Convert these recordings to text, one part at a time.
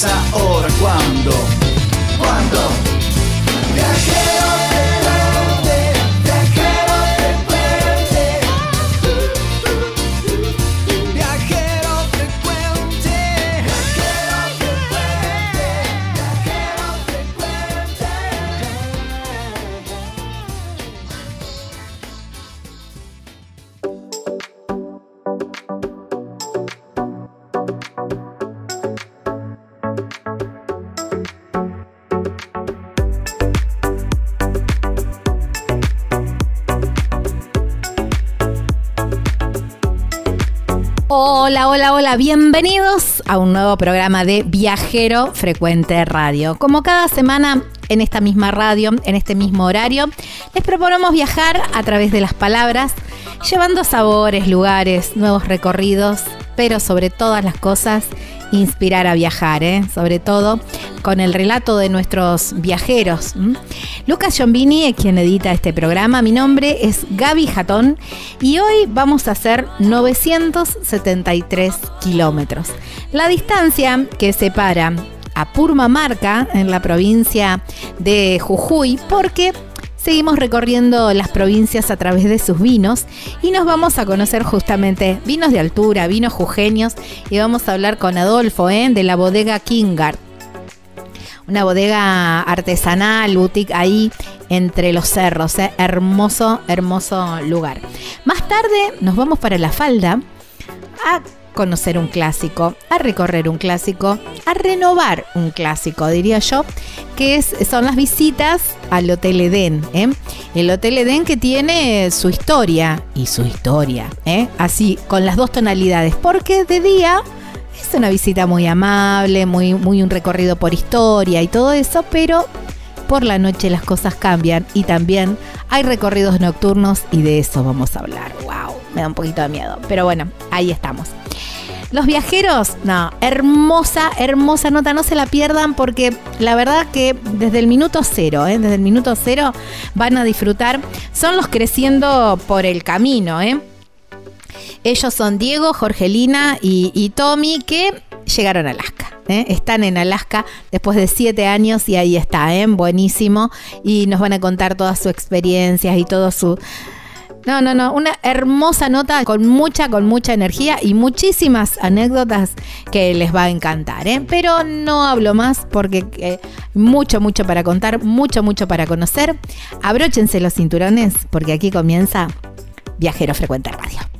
Si no es Hola, hola, hola, bienvenidos a un nuevo programa de Viajero Frecuente Radio. Como cada semana en esta misma radio, en este mismo horario, les proponemos viajar a través de las palabras, llevando sabores, lugares, nuevos recorridos, pero sobre todas las cosas, inspirar a viajar, ¿eh? sobre todo con el relato de nuestros viajeros. Lucas Giombini es quien edita este programa. Mi nombre es Gaby Jatón y hoy vamos a hacer 973 kilómetros. La distancia que separa a Purmamarca en la provincia de Jujuy porque Seguimos recorriendo las provincias a través de sus vinos y nos vamos a conocer justamente vinos de altura, vinos jujeños y vamos a hablar con Adolfo ¿eh? de la bodega Kingard. Una bodega artesanal, boutique ahí entre los cerros. ¿eh? Hermoso, hermoso lugar. Más tarde nos vamos para la falda a conocer un clásico, a recorrer un clásico, a renovar un clásico, diría yo, que es, son las visitas al Hotel Edén. ¿eh? El Hotel Edén que tiene su historia y su historia, ¿eh? así, con las dos tonalidades, porque de día es una visita muy amable, muy, muy un recorrido por historia y todo eso, pero por la noche las cosas cambian y también hay recorridos nocturnos y de eso vamos a hablar. ¡Wow! Me da un poquito de miedo, pero bueno, ahí estamos. Los viajeros, no, hermosa, hermosa nota, no se la pierdan porque la verdad que desde el minuto cero, ¿eh? desde el minuto cero van a disfrutar. Son los creciendo por el camino, ¿eh? Ellos son Diego, Jorgelina y, Tommy que llegaron a Alaska. ¿eh? Están en Alaska después de siete años y ahí está, ¿eh? buenísimo. Y nos van a contar todas sus experiencias y todo su... No, no, no, una hermosa nota con mucha, con mucha energía y muchísimas anécdotas que les va a encantar, ¿eh? Pero no hablo más porque eh, mucho, mucho para contar, mucho, mucho para conocer. Abróchense los cinturones porque aquí comienza Viajero Frecuente Radio.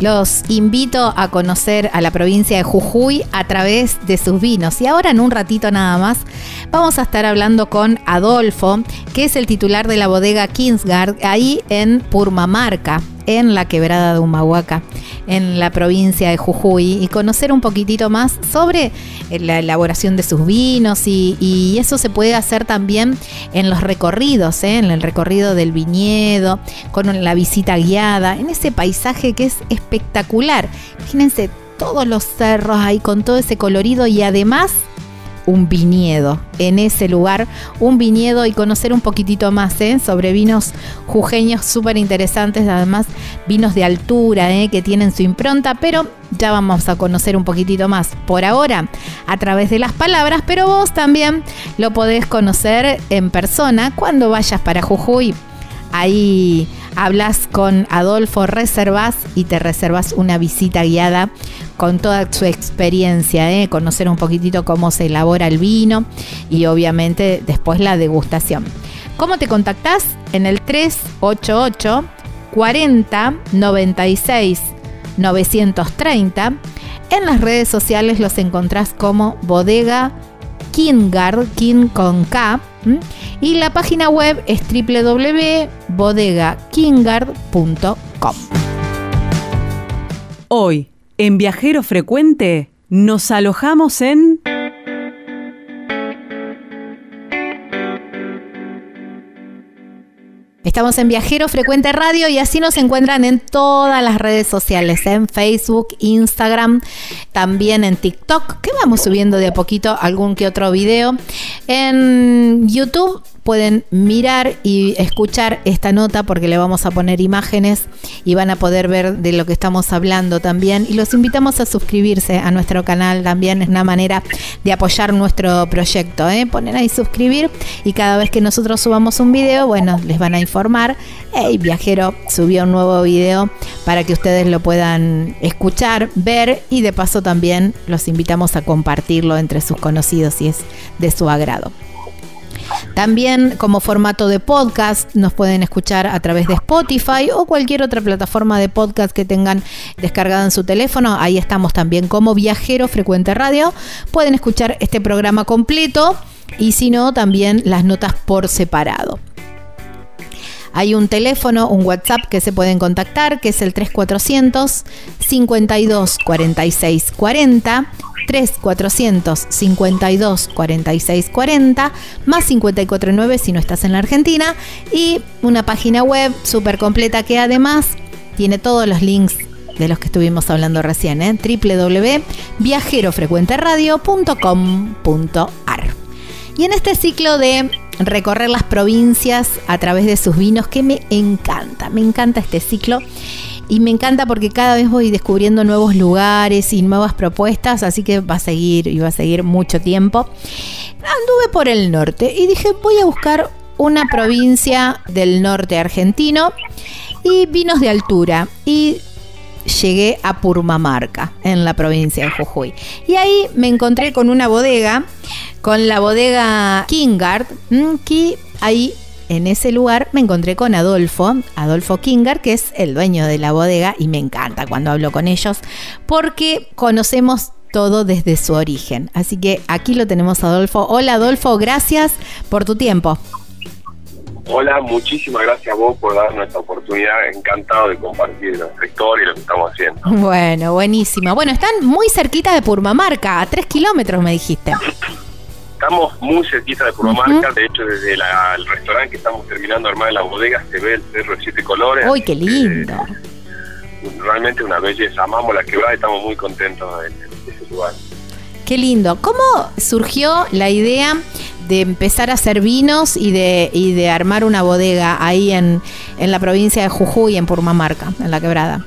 Los invito a conocer a la provincia de Jujuy a través de sus vinos. Y ahora en un ratito nada más vamos a estar hablando con Adolfo, que es el titular de la bodega Kingsgard, ahí en Purmamarca, en la quebrada de Humahuaca, en la provincia de Jujuy, y conocer un poquitito más sobre la elaboración de sus vinos y, eso se puede hacer también en los recorridos, ¿eh? en el recorrido del viñedo, con la visita guiada, en ese paisaje que es espectacular. Imagínense todos los cerros ahí con todo ese colorido y además un viñedo en ese lugar, un viñedo y conocer un poquitito más ¿eh? sobre vinos jujeños súper interesantes, además vinos de altura ¿eh? que tienen su impronta, pero ya vamos a conocer un poquitito más por ahora a través de las palabras, pero vos también lo podés conocer en persona cuando vayas para Jujuy. Ahí hablas con Adolfo Reservas y te reservas una visita guiada con toda su experiencia, ¿eh? conocer un poquitito cómo se elabora el vino y obviamente después la degustación. ¿Cómo te contactás? En el 388 40 96 930. En las redes sociales los encontrás como Bodega Kingard, King con K. Y la página web es www.bodegakingard.com. Hoy, en Viajero Frecuente, nos alojamos en... Estamos en Viajero Frecuente Radio y así nos encuentran en todas las redes sociales, en Facebook, Instagram, también en TikTok, que vamos subiendo de a poquito algún que otro video. En YouTube pueden mirar y escuchar esta nota porque le vamos a poner imágenes y van a poder ver de lo que estamos hablando también. Y los invitamos a suscribirse a nuestro canal también. Es una manera de apoyar nuestro proyecto. ¿eh? Ponen ahí suscribir y cada vez que nosotros subamos un video, bueno, les van a informar. Hey, viajero subió un nuevo video para que ustedes lo puedan escuchar, ver y de paso también los invitamos a compartirlo entre sus conocidos si es de su agrado. También como formato de podcast nos pueden escuchar a través de Spotify o cualquier otra plataforma de podcast que tengan descargada en su teléfono. Ahí estamos también como Viajero Frecuente Radio. Pueden escuchar este programa completo y si no, también las notas por separado. Hay un teléfono, un WhatsApp que se pueden contactar, que es el 3400 52 46 40. 3400 52 46 40 más 549 si no estás en la Argentina y una página web súper completa que además tiene todos los links de los que estuvimos hablando recién, ¿eh? www.viajerofrecuenteradio.com.ar. Y en este ciclo de recorrer las provincias a través de sus vinos, que me encanta, me encanta este ciclo y me encanta porque cada vez voy descubriendo nuevos lugares y nuevas propuestas, así que va a seguir y va a seguir mucho tiempo. Anduve por el norte y dije, voy a buscar una provincia del norte argentino y vinos de altura y llegué a Purmamarca, en la provincia de Jujuy. Y ahí me encontré con una bodega, con la bodega Kingard, que ahí en ese lugar me encontré con Adolfo, Adolfo Kingar, que es el dueño de la bodega y me encanta cuando hablo con ellos porque conocemos todo desde su origen. Así que aquí lo tenemos Adolfo. Hola Adolfo, gracias por tu tiempo. Hola, muchísimas gracias a vos por darnos esta oportunidad. Encantado de compartir nuestra historia y lo que estamos haciendo. Bueno, buenísimo. Bueno, están muy cerquita de Purmamarca, a tres kilómetros me dijiste. Estamos muy cerquita de Purmamarca, de hecho desde el restaurante que estamos terminando de armar en la bodega se ve el cerro de siete colores. ¡Uy, qué lindo! realmente una belleza, amamos la quebrada y estamos muy contentos de, ese lugar. Qué lindo. ¿Cómo surgió la idea de empezar a hacer vinos y de, y de armar una bodega ahí en, en la provincia de Jujuy, en Purmamarca, en la quebrada?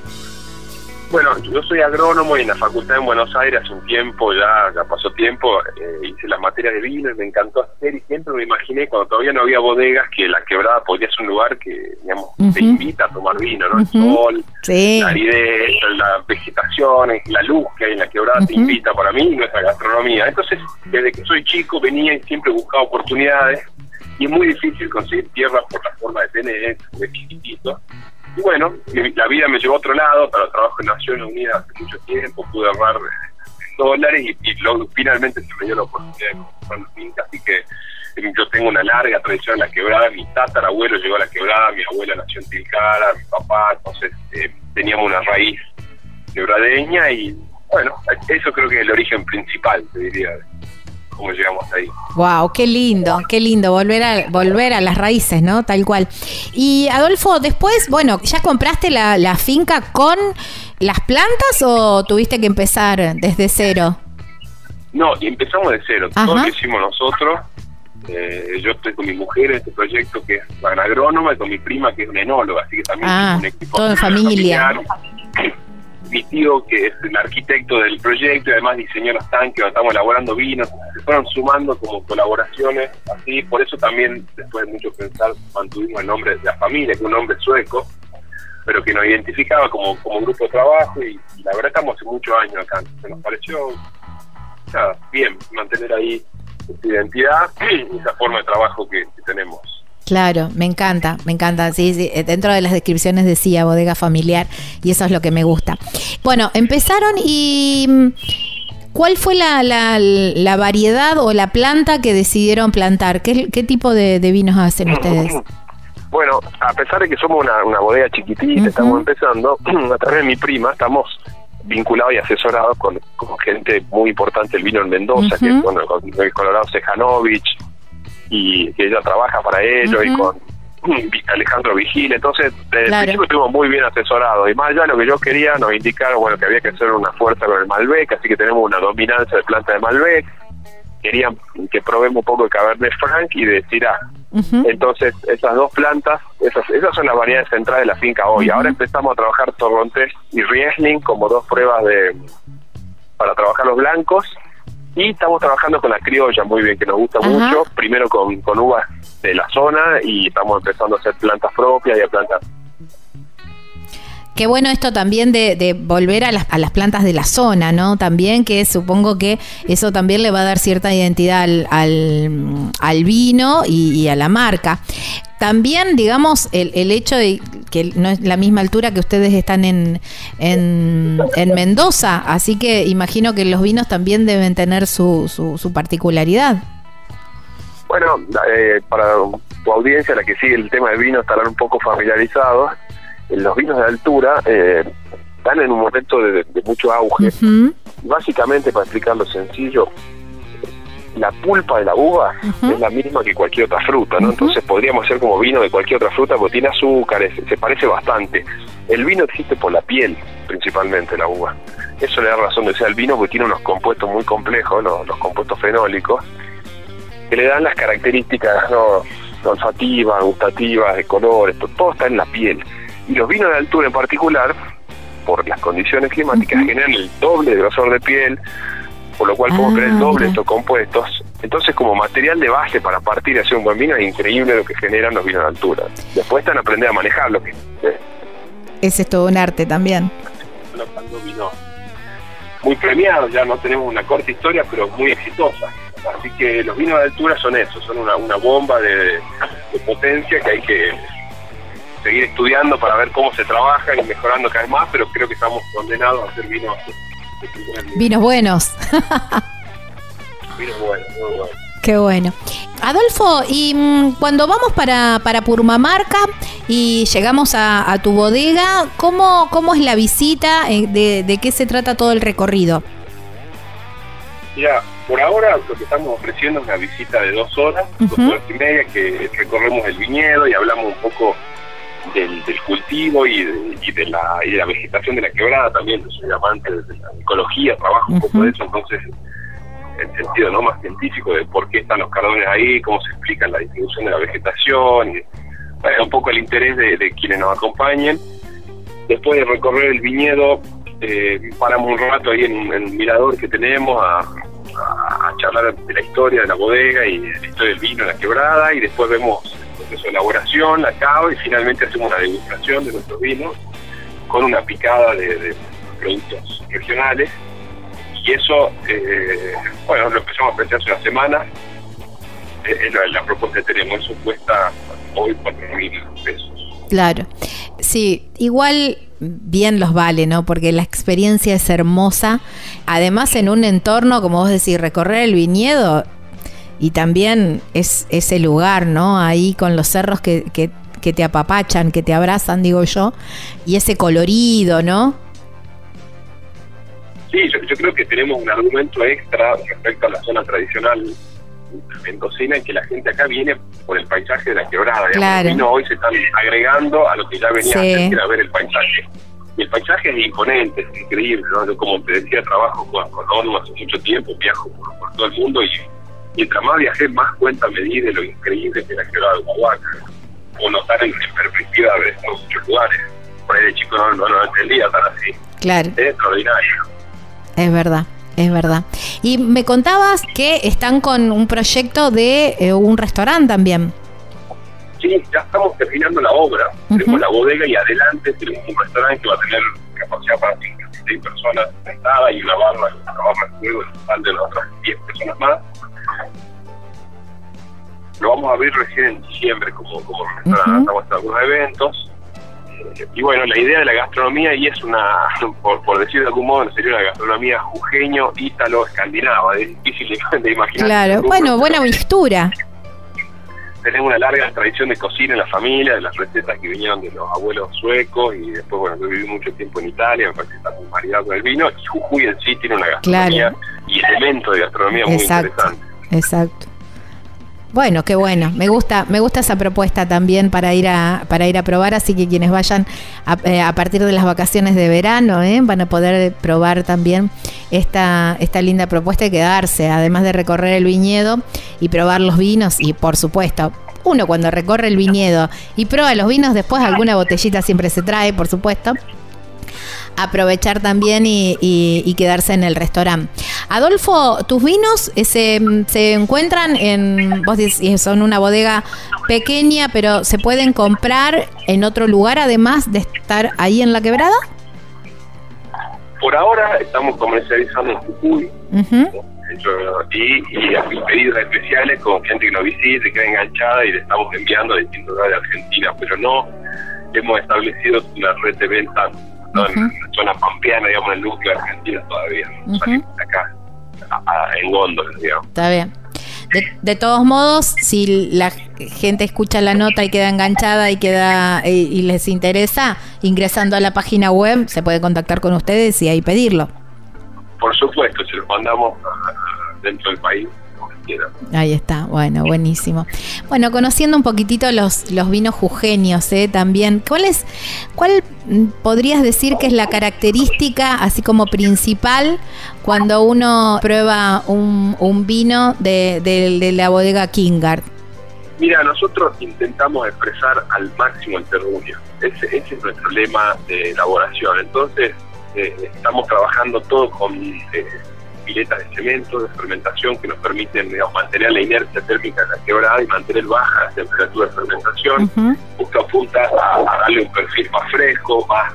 Bueno, yo soy agrónomo y en la facultad en Buenos Aires hace un tiempo, ya, ya pasó tiempo, eh, hice la materia de vino y me encantó hacer y siempre me imaginé cuando todavía no había bodegas que la quebrada podría ser un lugar que, digamos, te invita a tomar vino, ¿no? El sol, la aridez, la vegetación, la luz que hay en la quebrada te invita para mí y nuestra gastronomía. Entonces, desde que soy chico venía y siempre buscaba oportunidades y es muy difícil conseguir tierra por la forma de tener, de chiquitito. Y bueno, la vida me llevó a otro lado, para trabajo en Naciones Unidas hace mucho tiempo, pude ahorrar dólares y, luego finalmente se me dio la oportunidad de comprar una finca, así que eh, yo tengo una larga tradición en la quebrada, mi tatarabuelo llegó a la quebrada, mi abuela nació en Tilcara, mi papá, entonces eh, teníamos una raíz quebradeña y bueno, eso creo que es el origen principal, te diría, cómo llegamos ahí. Wow, qué lindo, qué lindo volver a volver a las raíces, ¿no? Tal cual. Y Adolfo, después, bueno, ¿ya compraste la, la finca con las plantas o tuviste que empezar desde cero? No, empezamos de cero. Todo lo hicimos nosotros. Eh, yo estoy con mi mujer en este proyecto que es agrónoma y con mi prima que es una enóloga, así que también ah, un equipo todo en familia mi tío, que es el arquitecto del proyecto y además diseñó los tanques, estamos elaborando vinos, se fueron sumando como colaboraciones, así, por eso también, después de mucho pensar, mantuvimos el nombre de la familia, que es un nombre sueco, pero que nos identificaba como, como grupo de trabajo. Y, la verdad estamos hace muchos años acá, se nos pareció bien mantener ahí esa identidad y esa forma de trabajo que tenemos. Claro, me encanta, me encanta. Sí, sí, eh, dentro de las descripciones decía bodega familiar y eso es lo que me gusta. Bueno, empezaron y mm, ¿cuál fue la, la, variedad o la planta que decidieron plantar? ¿Qué, qué tipo de, vinos hacen ustedes? Bueno, a pesar de que somos una, bodega chiquitita, estamos empezando, a través de mi prima estamos vinculados y asesorados con, gente muy importante el vino en Mendoza, que es con, el Colorado Sejanovic, y que ella trabaja para ello y con Alejandro Vigil, entonces desde el principio estuvimos muy bien asesorados. Y más allá de lo que yo quería nos indicaron bueno que había que hacer una fuerza con el Malbec, así que tenemos una dominancia de planta de Malbec, querían que probemos un poco de Cabernet Franc y de Syrah. Entonces, esas dos plantas, esas, esas son las variedades centrales de la finca hoy. Ahora empezamos a trabajar Torrontés y Riesling como dos pruebas de para trabajar los blancos y estamos trabajando con la criolla muy bien, que nos gusta mucho, primero con, con uvas de la zona y estamos empezando a hacer plantas propias y a plantas Qué bueno esto también de, volver a las, a las, plantas de la zona, ¿no? También que supongo que eso también le va a dar cierta identidad al, al, vino y, a la marca. También, digamos, el, el, hecho de que no es la misma altura que ustedes están en, en, Mendoza, así que imagino que los vinos también deben tener su, su, particularidad. Bueno, eh, para tu audiencia, la que sigue el tema del vino, estarán un poco familiarizados los vinos de altura eh, están en un momento de, mucho auge. Básicamente, para explicarlo sencillo, la pulpa de la uva es la misma que cualquier otra fruta, ¿no? Entonces podríamos hacer como vino de cualquier otra fruta porque tiene azúcares, se parece bastante. El vino existe por la piel, principalmente la uva. Eso le da razón de ser el vino porque tiene unos compuestos muy complejos, los, compuestos fenólicos, que le dan las características ¿no? olfativas, gustativas, de colores, todo está en la piel. Y los vinos de altura en particular, por las condiciones climáticas, generan el doble de grosor de piel, por lo cual podemos crear el ah, doble de estos compuestos. Entonces, como material de base para partir y hacer un buen vino, es increíble lo que generan los vinos de altura. Después están a aprender a manejarlo. Ese es todo un arte también. muy premiados, ya no tenemos una corta historia, pero muy exitosa. Así que los vinos de altura son eso, son una, una bomba de potencia que hay que seguir estudiando para ver cómo se trabaja y mejorando cada vez más, pero creo que estamos condenados a hacer vinos. Vinos buenos. vinos buenos, muy buenos. Qué bueno. Adolfo, y mm, cuando vamos para, para Purmamarca y llegamos a, tu bodega, ¿cómo, ¿cómo es la visita? Eh, de, de, qué se trata todo el recorrido? Mira, por ahora lo que estamos ofreciendo es una visita de dos horas, dos horas y media, que recorremos el viñedo y hablamos un poco del, cultivo y de, la, y de la vegetación de la quebrada también, soy amante de la ecología, trabajo un poco de eso, entonces el sentido no más científico de por qué están los cardones ahí, cómo se explica la distribución de la vegetación, y un poco el interés de, quienes nos acompañen. Después de recorrer el viñedo, eh, paramos un rato ahí en, en un mirador que tenemos a, a, charlar de la historia de la bodega y de la historia del vino en la quebrada y después vemos proceso de elaboración, la cava y finalmente hacemos una degustación de nuestros vinos con una picada de, productos regionales y eso, eh, bueno, lo empezamos a apreciar hace una semana, eh, la, propuesta que tenemos, eso cuesta hoy 4 mil pesos. Claro. Sí, igual bien los vale, ¿no? Porque la experiencia es hermosa. Además, en un entorno, como vos decís, recorrer el viñedo y también es ese lugar, ¿no? Ahí con los cerros que, que, que te apapachan, que te abrazan, digo yo, y ese colorido, ¿no? Sí, yo, yo creo que tenemos un argumento extra respecto a la zona tradicional mendocina en que la gente acá viene por el paisaje de la quebrada. digamos. Claro. Vinos hoy se están agregando a lo que ya venía Sí. antes, que era ver el paisaje. Y el paisaje es imponente, es increíble. ¿no? Yo, como te decía, trabajo con, con hace mucho tiempo, viajo por, por todo el mundo y mientras más viajé, más cuenta me di de lo increíble que es la quebrada de Huahuaca. Como notar en, en perspectiva de muchos lugares. Por ahí de chico no, no, no entendía tan así. Claro, Es extraordinario. es verdad. Es verdad. Y me contabas que están con un proyecto de eh, un restaurante también. Sí, ya estamos terminando la obra. Tenemos la bodega y adelante tenemos un restaurante que va a tener capacidad para 56 personas sentadas y una barra, una barra de juego de otras 10 personas más. Lo vamos a abrir recién en diciembre como, como. Estamos haciendo algunos eventos. Eh, Y bueno, la idea de la gastronomía, y es una, por, por decir de algún modo, sería una gastronomía jujeño, ítalo, escandinava. Es difícil de, de imaginar. Claro, bueno, buena mixtura. tenemos una larga tradición de cocina en la familia, de las recetas que vinieron de los abuelos suecos y después, bueno, yo viví mucho tiempo en Italia, me parece que está muy maridado con el vino y Jujuy en sí tiene una gastronomía Claro. y elementos de gastronomía muy interesantes. Exacto. Bueno, qué bueno. Me gusta, me gusta esa propuesta también para ir a, para ir a probar. Así que quienes vayan a, eh, a partir de las vacaciones de verano, ¿eh? van a poder probar también esta, esta linda propuesta y quedarse, además de recorrer el viñedo y probar los vinos. Y por supuesto, uno cuando recorre el viñedo y prueba los vinos, después alguna botellita siempre se trae, por supuesto aprovechar también y, y- y quedarse en el restaurante. Adolfo, tus vinos eh, se, se encuentran en, vos decís, son una bodega pequeña, pero se pueden comprar en otro lugar además de estar ahí en la quebrada. Por ahora estamos comercializando en Jujuy Ujú. yo- y, y hacemos pedidos especiales con gente que nos visite, queda enganchada y le estamos enviando a distintos lugares de Argentina, pero no hemos establecido una red de venta ¿no? en la zona pampeana, digamos, en el núcleo de Argentina todavía. acá a- a- en góndolas, digamos. Está bien. De, de todos modos, si la gente escucha la nota y queda enganchada y queda y, y les interesa, ingresando a la página web se puede contactar con ustedes y ahí pedirlo. Por supuesto, se los mandamos a- a- dentro del país, quieran. Ahí está, bueno, buenísimo. Bueno, conociendo un poquitito los, los vinos jujeños, ¿eh? También, ¿cuál es, cuál podrías decir que es la característica, así como principal, cuando uno prueba un, un vino de, de- de la bodega Kingard? Mira, nosotros intentamos expresar al máximo el terruño. Ese, ese es nuestro lema de elaboración. Entonces, eh, estamos trabajando todo con eh, piletas de cemento, de fermentación, que nos permiten digamos, mantener la inercia térmica de la quebrada y mantener baja la temperatura de fermentación. Ujú, Justo apunta a, a darle un perfil más fresco, más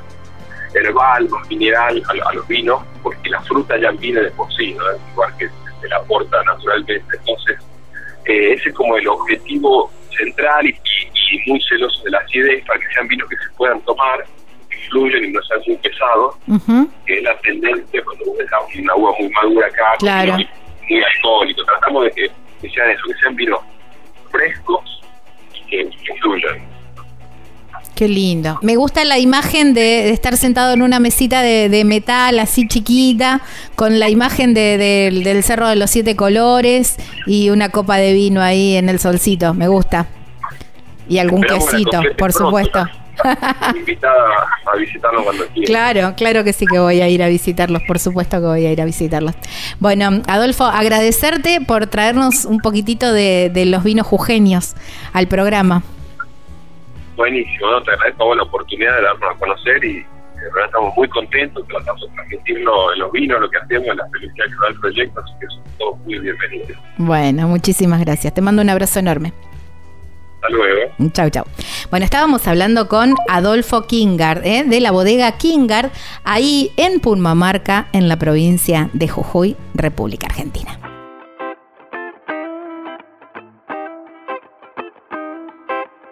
herbal, más mineral a, a los vinos, porque la fruta ya viene de por sí, ¿no? igual que se la aporta naturalmente. Entonces, eh, ese es como el objetivo central y, y- y muy celoso de la acidez para que sean vinos que se puedan tomar, que fluyan y no sean muy pesados, ujú. que es la tendencia cuando dejás una uva muy madura acá, Claro. vinos muy alcohólico. Tratamos de que, que sean eso, que sean vinos frescos y que, que fluyan. Qué lindo. Me gusta la imagen de, de estar sentado en una mesita de, de metal así chiquita, con la imagen de- del- Cerro de los Siete Colores y una copa de vino ahí en el solcito. Me gusta. Y algún Esperamos quesito, por pronto, supuesto. Invitada a visitarnos cuando quieras. Claro, claro que sí que voy a ir a visitarlos, por supuesto que voy a ir a visitarlos. Bueno, Adolfo, agradecerte por traernos un poquitito de, de los vinos jujeños al programa. Buenísimo, ¿no? te agradezco la oportunidad de darnos a conocer y de verdad estamos muy contentos, tratamos de transmitirlo en los vinos, lo que hacemos, en la felicidad que da el proyecto, así que son todos muy bienvenidos. Bueno, muchísimas gracias. Te mando un abrazo enorme. Hasta luego. Chau, chau. Bueno, estábamos hablando con Adolfo Kingard, ¿eh? de la bodega Kingard, ahí en Purmamarca, en la provincia de Jujuy, República Argentina.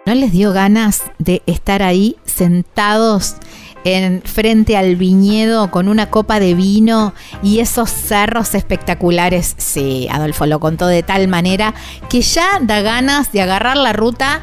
¿No les dio ganas de estar ahí sentados en frente al viñedo con una copa de vino y esos cerros espectaculares? Sí, Adolfo lo contó de tal manera que ya da ganas de agarrar la ruta,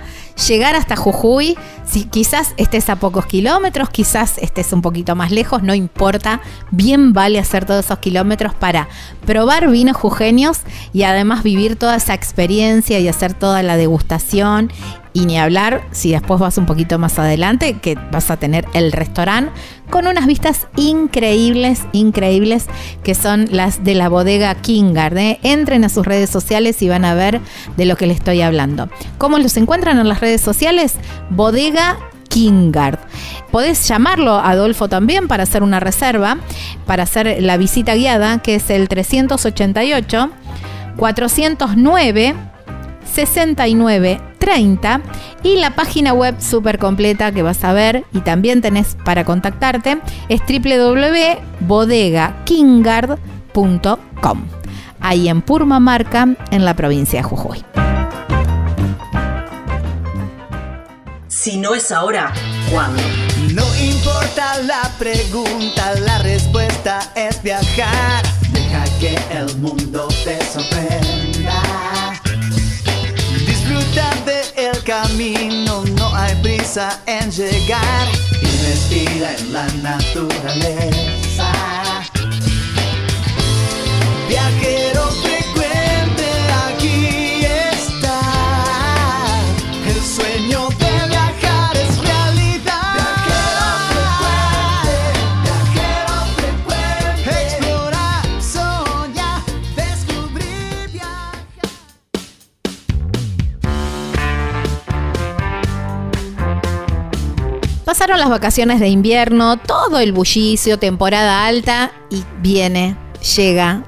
llegar hasta Jujuy. Si quizás estés a pocos kilómetros, quizás estés un poquito más lejos, no importa. Bien vale hacer todos esos kilómetros para probar vinos jujeños y además vivir toda esa experiencia y hacer toda la degustación y ni hablar si después vas un poquito más adelante, que vas a tener el restaurante con unas vistas increíbles, increíbles, que son las de la bodega Kingard. ¿eh? Entren a sus redes sociales y van a ver de lo que les estoy hablando. ¿Cómo los encuentran en las redes sociales? Bodega Kingard. Podés llamarlo Adolfo también para hacer una reserva, para hacer la visita guiada, que es el 388 409 6930 y la página web súper completa que vas a ver y también tenés para contactarte es www.bodegakingard.com ahí en Purmamarca en la provincia de Jujuy. Si no es ahora, ¿cuándo? No importa la pregunta, la respuesta es viajar. Deja que el mundo te sorprenda. Camino, no hay prisa en llegar. Y respira en la naturaleza. Pasaron las vacaciones de invierno, todo el bullicio, temporada alta y viene, llega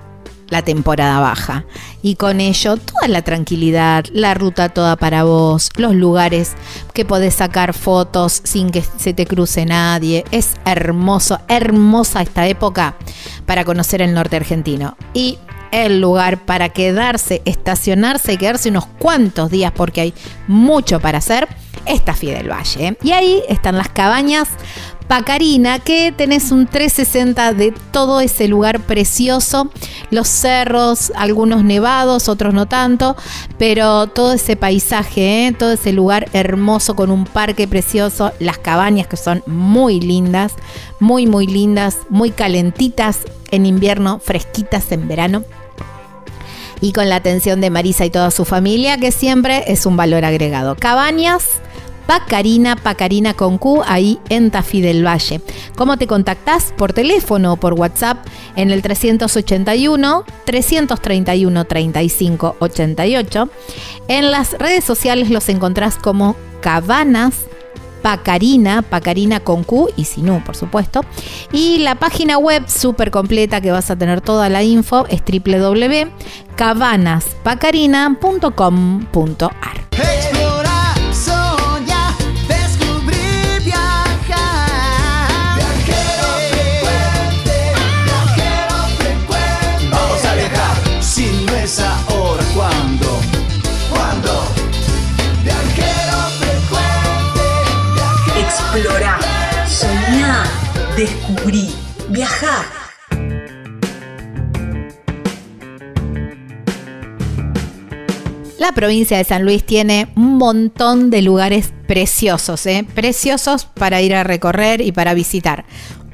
la temporada baja. Y con ello toda la tranquilidad, la ruta toda para vos, los lugares que podés sacar fotos sin que se te cruce nadie. Es hermoso, hermosa esta época para conocer el norte argentino. Y el lugar para quedarse, estacionarse y quedarse unos cuantos días porque hay mucho para hacer, es Tafí del Valle. Y ahí están las cabañas Pacarina, que tenés un 360 de todo ese lugar precioso, los cerros, algunos nevados, otros no tanto, pero todo ese paisaje, ¿eh? todo ese lugar hermoso con un parque precioso, las cabañas que son muy lindas, muy muy lindas, muy calentitas en invierno, fresquitas en verano y con la atención de Marisa y toda su familia, que siempre es un valor agregado. Cabañas. Pacarina, Pacarina con Q, ahí en Tafí del Valle. ¿Cómo te contactás? Por teléfono o por WhatsApp en el 381 331 35 88. En las redes sociales los encontrás como Cabanas Pacarina, Pacarina con Q y sin U, por supuesto. Y la página web súper completa que vas a tener toda la info es www.cabanaspacarina.com.ar. descubrí, viajar. La provincia de San Luis tiene un montón de lugares preciosos, ¿eh? preciosos para ir a recorrer y para visitar.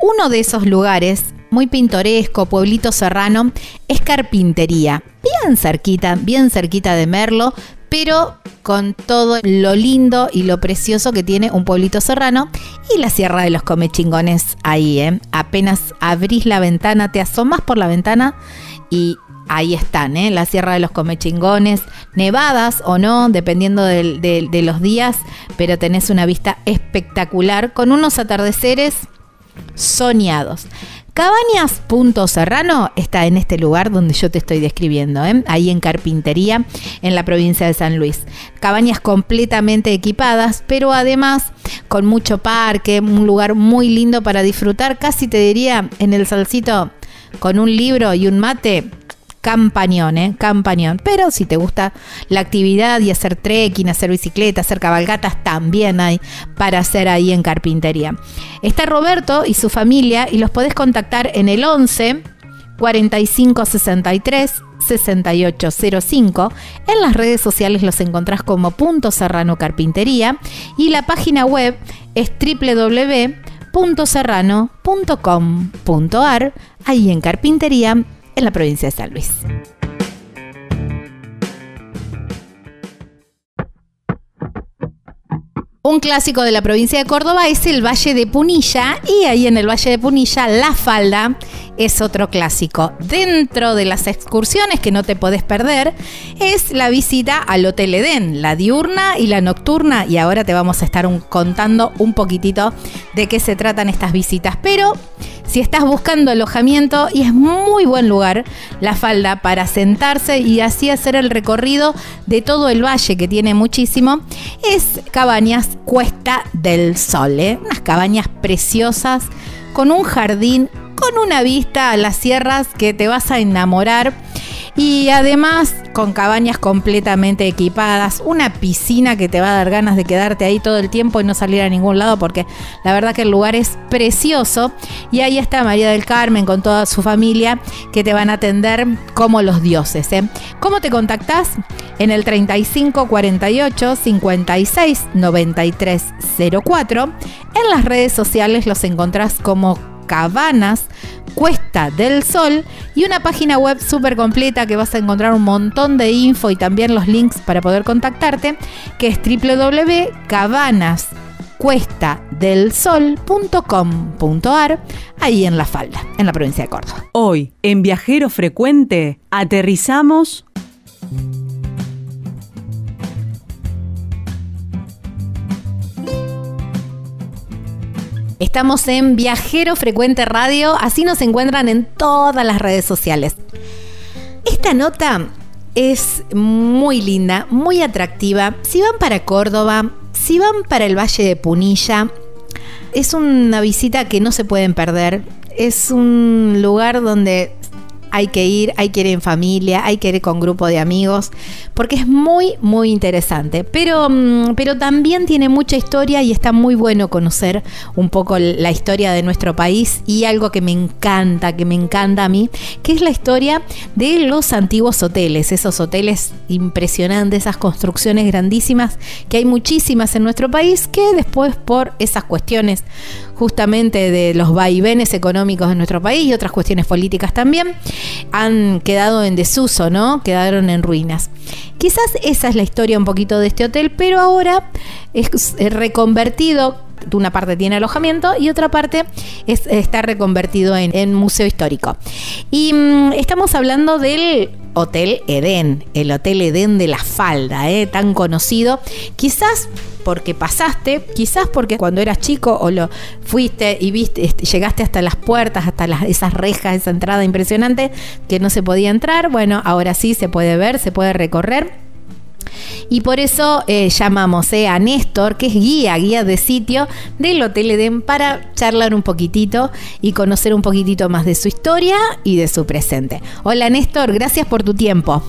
Uno de esos lugares, muy pintoresco, pueblito serrano, es Carpintería. Bien cerquita, bien cerquita de Merlo, pero con todo lo lindo y lo precioso que tiene un pueblito serrano y la Sierra de los Comechingones ahí, ¿eh? Apenas abrís la ventana, te asomas por la ventana y ahí están, ¿eh? la Sierra de los Comechingones, nevadas o no, dependiendo del- de los días, pero tenés una vista espectacular con unos atardeceres soñados. Cabañas Punto Serrano está en este lugar donde yo te estoy describiendo, ¿eh? ahí en Carpintería, en la provincia de San Luis. Cabañas completamente equipadas, pero además con mucho parque, un lugar muy lindo para disfrutar, casi te diría en el salcito con un libro y un mate, campañón, ¿eh? Campañón. Pero si te gusta la actividad y hacer trekking, hacer bicicleta, hacer cabalgatas, también hay para hacer ahí en carpintería. Está Roberto y su familia y los podés contactar en el 11 45 63 6805. En las redes sociales los encontrás como Punto Serrano Carpintería y la página web es www.serrano.com.ar. Ahí en Carpintería en la provincia de San Luis. Un clásico de la provincia de Córdoba es el Valle de Punilla y ahí en el Valle de Punilla La Falda es otro clásico. Dentro de las excursiones que no te podés perder es la visita al Hotel Edén, la diurna y la nocturna y ahora te vamos a estar contando un poquitito de qué se tratan estas visitas. Pero si estás buscando alojamiento y es muy buen lugar La Falda para sentarse y así hacer el recorrido de todo el valle que tiene muchísimo, es Cabañas Cuesta del Sol, ¿eh? unas cabañas preciosas con un jardín, con una vista a las sierras que te vas a enamorar y además con cabañas completamente equipadas, una piscina que te va a dar ganas de quedarte ahí todo el tiempo y no salir a ningún lado porque la verdad que el lugar es precioso y ahí está María del Carmen con toda su familia que te van a atender como los dioses. ¿eh? ¿Cómo te contactás? En el 35 48 56 93 04. En las redes sociales los encontrás como Cabanas Cuesta del Sol y una página web súper completa que vas a encontrar un montón de info y también los links para poder contactarte, que es www.cabanascuestadelsol.com.ar, ahí en La Falda, en la provincia de Córdoba. Hoy, en Viajero Frecuente, aterrizamos Estamos en Viajero Frecuente Radio, así nos encuentran en todas las redes sociales. Esta nota es muy linda, muy atractiva. Si van para Córdoba, si van para el Valle de Punilla, es una visita que no se pueden perder. Es un lugar donde hay que ir, hay que ir en familia, hay que ir con grupo de amigos, porque es muy, muy interesante. Pero, mm, pero también tiene mucha historia y está muy bueno conocer un poco la historia de nuestro país y algo que me encanta, que me encanta a mí, que es la historia de los antiguos hoteles, esos hoteles impresionantes, esas construcciones grandísimas que hay muchísimas en nuestro país que después por esas cuestiones justamente de los vaivenes económicos de nuestro país y otras cuestiones políticas también, han quedado en desuso, ¿no? Quedaron en ruinas. Quizás esa es la historia un poquito de este hotel, pero ahora es reconvertido una parte tiene alojamiento y otra parte es, está reconvertido en, museo histórico. Y mm, estamos hablando del Hotel Edén, el Hotel Edén de la Falda, ¿eh? tan conocido. Quizás porque pasaste, quizás porque cuando eras chico o lo fuiste y viste, este, llegaste hasta las puertas, hasta las, esas rejas, esa entrada impresionante que no se podía entrar. Bueno, ahora sí se puede ver, se puede recorrer. Y por eso eh, llamamos eh, a Néstor, que es guía, guía de sitio del Hotel Edén, para charlar un poquitito y conocer un poquitito más de su historia y de su presente. Hola Néstor, gracias por tu tiempo.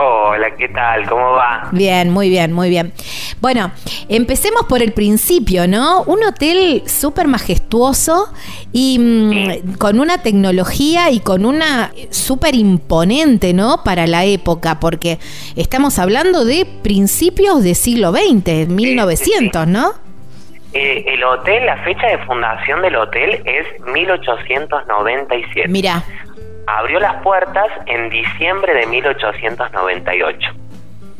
Hola, ¿qué tal? ¿Cómo va? Bien, muy bien, muy bien. Bueno, empecemos por el principio, ¿no? Un hotel súper majestuoso y mm, con una tecnología y con una súper imponente, ¿no? Para la época, porque estamos hablando de principios del siglo XX, 1900, ¿no? Eh, el hotel, la fecha de fundación del hotel es 1897. Mira abrió las puertas en diciembre de 1898.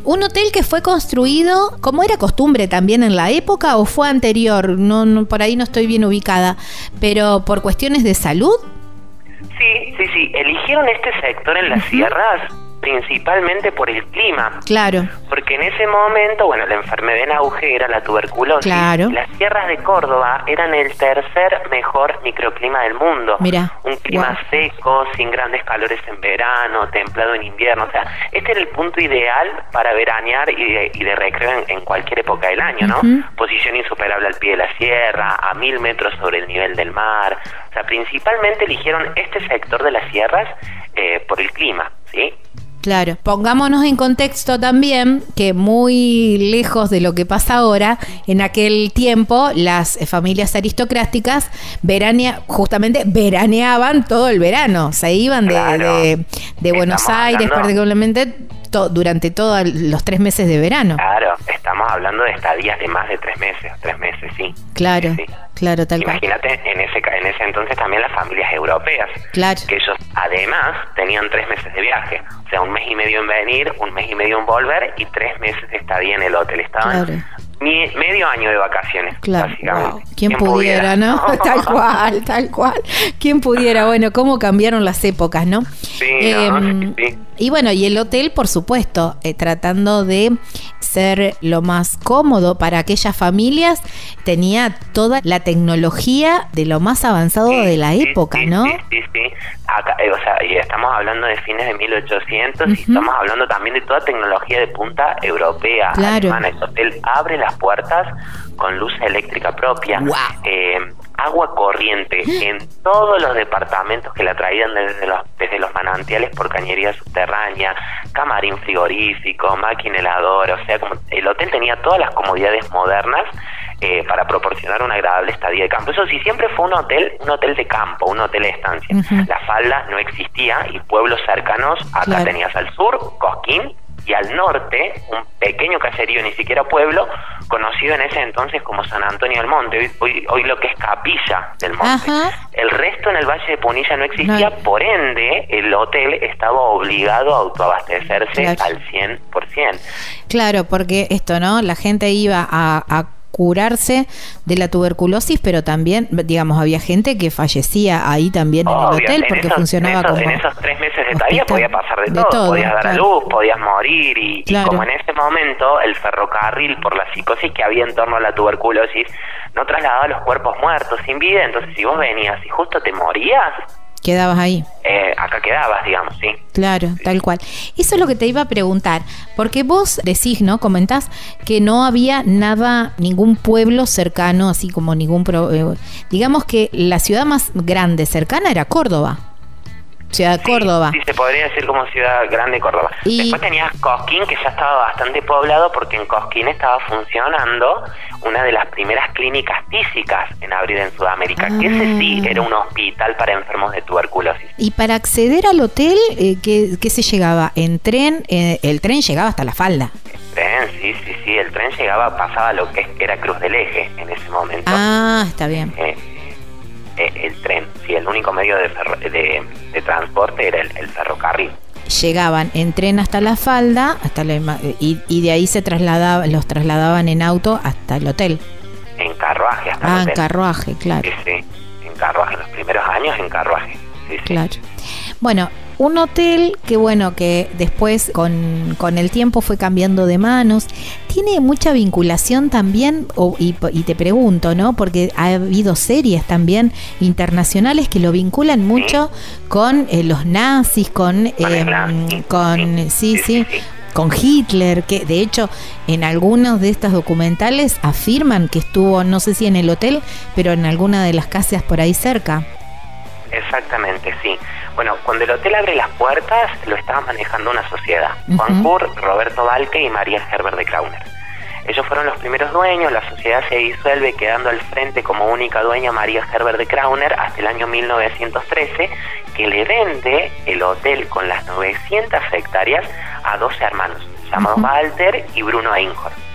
Un hotel que fue construido, como era costumbre también en la época, o fue anterior, no, por ahí no estoy bien ubicada, pero por cuestiones de salud. Sí, sí, sí, eligieron este sector en las sierras principalmente por el clima. Claro. Porque en ese momento, bueno, la enfermedad en auge era la tuberculosis. Claro. Las sierras de Córdoba eran el tercer mejor microclima del mundo. Mira, Un clima wow. seco, sin grandes calores en verano, templado en invierno. O sea, este era el punto ideal para veranear y de, y de recreo en, en cualquier época del año, ¿no? Posición insuperable al pie de la sierra, a mil metros sobre el nivel del mar. O sea, principalmente eligieron este sector de las sierras eh, por el clima, ¿sí? Claro, pongámonos en contexto también que muy lejos de lo que pasa ahora, en aquel tiempo las eh, familias aristocráticas veranea, justamente veraneaban todo el verano, se iban de, Claro. de- de Buenos Aires particularmente to- durante todos los tres meses de verano. Claro, estamos hablando de estadías de más de tres meses, tres meses, sí. Claro, Sí. Claro, tal cual. Imagínate en ese en ese entonces también las familias europeas, Claro. que ellos además tenían tres meses de viaje, o sea, un mes y medio en venir, un mes y medio en volver y tres meses de estadía en el hotel. Estaban Claro. mi- medio año de vacaciones, Claro, básicamente. wow. ¿Quién pudiera, no? tal cual, tal cual. ¿Quién pudiera? Bueno, cómo cambiaron las épocas, ¿no? Sí, no, Em, sí, sí. Y bueno, y el hotel, por supuesto, eh, tratando de ser lo más cómodo para aquellas familias, tenía toda la tecnología de lo más avanzado Sí, de la sí, época, sí, ¿no? Sí, sí, sí. Acá, eh, o sea, y estamos hablando de fines de 1800 y Ujú. estamos hablando también de toda tecnología de punta europea, Claro. alemana. El hotel abre las puertas con luz eléctrica propia, Guau. eh, agua corriente en todos los departamentos que la traían desde los, desde los manantiales por cañería subterránea, camarín frigorífico, máquina heladora, o sea, como el hotel tenía todas las comodidades modernas eh, para proporcionar una agradable estadía de campo. Eso sí, siempre fue un hotel, un hotel de campo, un hotel de estancia. La falda no existía y pueblos cercanos, acá Claro. tenías al sur, Cosquín, y al norte, un pequeño caserío, ni siquiera pueblo, conocido en ese entonces como San Antonio del Monte, hoy, hoy, hoy lo que es Capilla del Monte. Ajá. El resto en el Valle de Punilla no existía, No. por ende, el hotel estaba obligado a autoabastecerse Claro. al 100%. Claro, porque esto, ¿no? La gente iba a, a curarse de la tuberculosis, pero también, digamos, había gente que fallecía ahí también en el hotel porque esos- funcionaba en esos, como en esos tres meses de estadía podía pasar de, De todo. todo, podías dar a luz, podías morir y, y como en ese momento el ferrocarril por la psicosis que había en torno a la tuberculosis no trasladaba los cuerpos muertos sin vida, entonces si vos venías y justo te morías, Quedabas ahí. eh, acá quedabas, digamos, sí. Claro, tal cual. Eso es lo que te iba a preguntar, porque vos decís, ¿no? Comentás que no había nada, ningún pueblo cercano, así como ningún... pro- eh, digamos que la ciudad más grande cercana era Córdoba. Ciudad de Sí, Córdoba. Sí, se podría decir como ciudad grande Córdoba. Y- Después tenías Cosquín, que ya estaba bastante poblado porque en Cosquín estaba funcionando una de las primeras clínicas físicas en abrir en Sudamérica, que ese sí Ah. era un hospital para enfermos de tuberculosis. Y para acceder al hotel, eh, ¿qué, qué se llegaba? ¿En tren? Eh, el tren llegaba hasta la falda. Tren, sí, sí, sí, el tren llegaba, pasaba lo que era Cruz del Eje en ese momento. Ah, está bien. Eh, el tren, sí, el único medio de, ferro- de, de transporte era el, el ferrocarril. Llegaban en tren hasta la falda, hasta la, ima- y, y de ahí se trasladaba, los trasladaban en auto hasta el hotel. En carruaje hasta el Ah, en hotel. carruaje, claro. Sí, sí, en carruaje, en los primeros años en carruaje. Sí, sí. Bueno, un hotel que bueno, que después con, con el tiempo fue cambiando de manos. Tiene mucha vinculación también, o- y, y te pregunto, ¿no? Porque ha habido series también internacionales que lo vinculan mucho con eh, los nazis, con, em, nazi, con sí, sí, sí. con Hitler, que de hecho en algunos de estos documentales afirman que estuvo, no sé si en el hotel, pero en alguna de las casas por ahí cerca. Exactamente, sí. Bueno, cuando el hotel abre las puertas, lo estaba manejando una sociedad. Juan Ujú. Kur, Roberto Balke y María Herbert de Krauner. Ellos fueron los primeros dueños, la sociedad se disuelve quedando al frente como única dueña María Herbert de Krauner hasta el año 1913, que le vende el hotel con las 900 hectáreas a dos hermanos, llamados. Walter y Bruno Einhorn.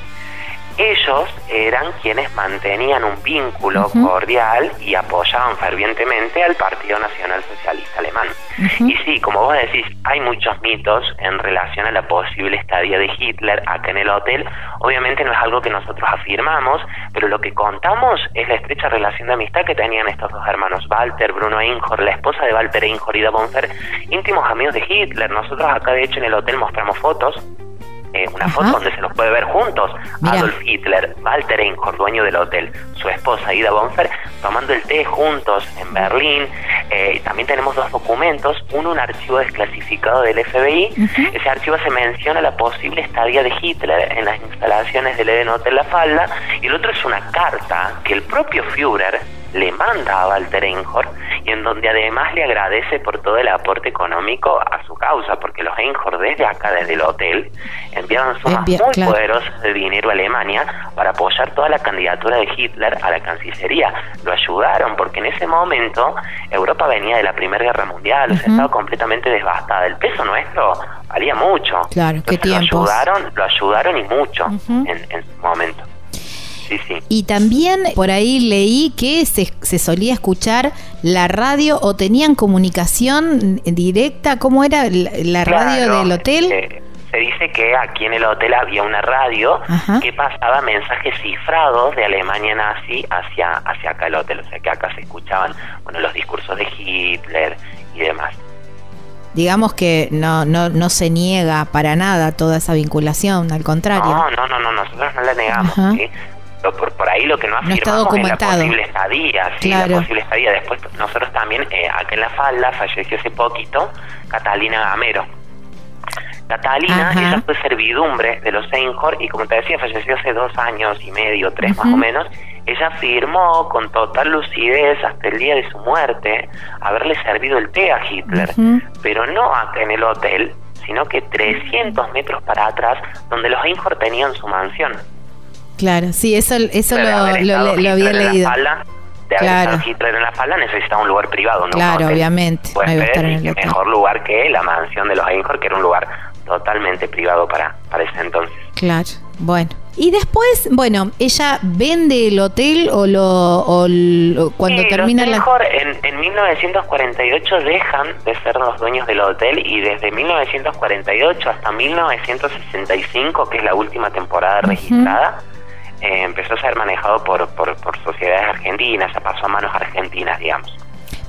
Ellos eran quienes mantenían un vínculo cordial y apoyaban fervientemente al Partido Nacional Socialista Alemán. Y sí, como vos decís, hay muchos mitos en relación a la posible estadía de Hitler acá en el hotel. Obviamente no es algo que nosotros afirmamos, pero lo que contamos es la estrecha relación de amistad que tenían estos dos hermanos, Walter, Bruno Einhorn, la esposa de Walter Einhorn y Da Bonfer, íntimos amigos de Hitler. Nosotros acá de hecho en el hotel mostramos fotos eh, una foto donde se los puede ver juntos. Adolf Hitler, Walter Einhorn, dueño del hotel, su esposa Ida Bonfer, tomando el té juntos en Berlín. Eh, también tenemos dos documentos, uno un archivo desclasificado del FBI. Ese archivo se menciona la posible estadía de Hitler en las instalaciones del Eden Hotel La Falda y el otro es una carta que el propio Führer le manda a Walter Einhorn y en donde además le agradece por todo el aporte económico a su causa, porque los Einhorn desde acá, desde el hotel, enviaron sumas muy poderosas de dinero a Alemania para apoyar toda la candidatura de Hitler a la Cancillería. Lo ayudaron porque en ese momento Europa venía de la Primera Guerra Mundial, o sea, estaba completamente devastada. El peso nuestro valía mucho. Claro, qué Lo ayudaron, lo ayudaron y mucho en, en su momento. Y también por ahí leí que se, se, solía escuchar la radio o tenían comunicación directa. ¿Cómo era la, radio del hotel? Eh, se dice que aquí en el hotel había una radio que pasaba mensajes cifrados de Alemania nazi hacia, hacia acá el hotel. O sea que acá se escuchaban bueno, los discursos de Hitler y demás digamos que no, no, no se niega para nada toda esa vinculación, al contrario. No, no, no, no nosotros no la negamos. ¿sí? Por, por ahí lo que no afirmamos es la posible estadía, sí, la posible estadía. Después nosotros también, eh, acá en La Falda, falleció hace poquito Catalina Gamero. Catalina, ella fue servidumbre de los Einhorn y como te decía, falleció hace dos años y medio, tres más o menos. Ella afirmó con total lucidez hasta el día de su muerte haberle servido el té a Hitler, pero no acá en el hotel, sino que 300 metros para atrás, donde los Einhorn tenían su mansión. Claro, sí, eso, eso lo, lo, había leído. de claro. Hitler en la falda necesitaba un lugar privado, ¿no? Claro, obviamente. Pues qué mejor lugar que la mansión de los Einhorn, que era un lugar totalmente privado para, para ese entonces. Claro, bueno. Y después, bueno, ella vende el hotel o lo, o cuando termina la... En, en 1948 dejan de ser los dueños del hotel y desde 1948 hasta 1965, que es la última temporada registrada, eh, empezó a ser manejado por, por, sociedades argentinas, pasó a manos argentinas, digamos.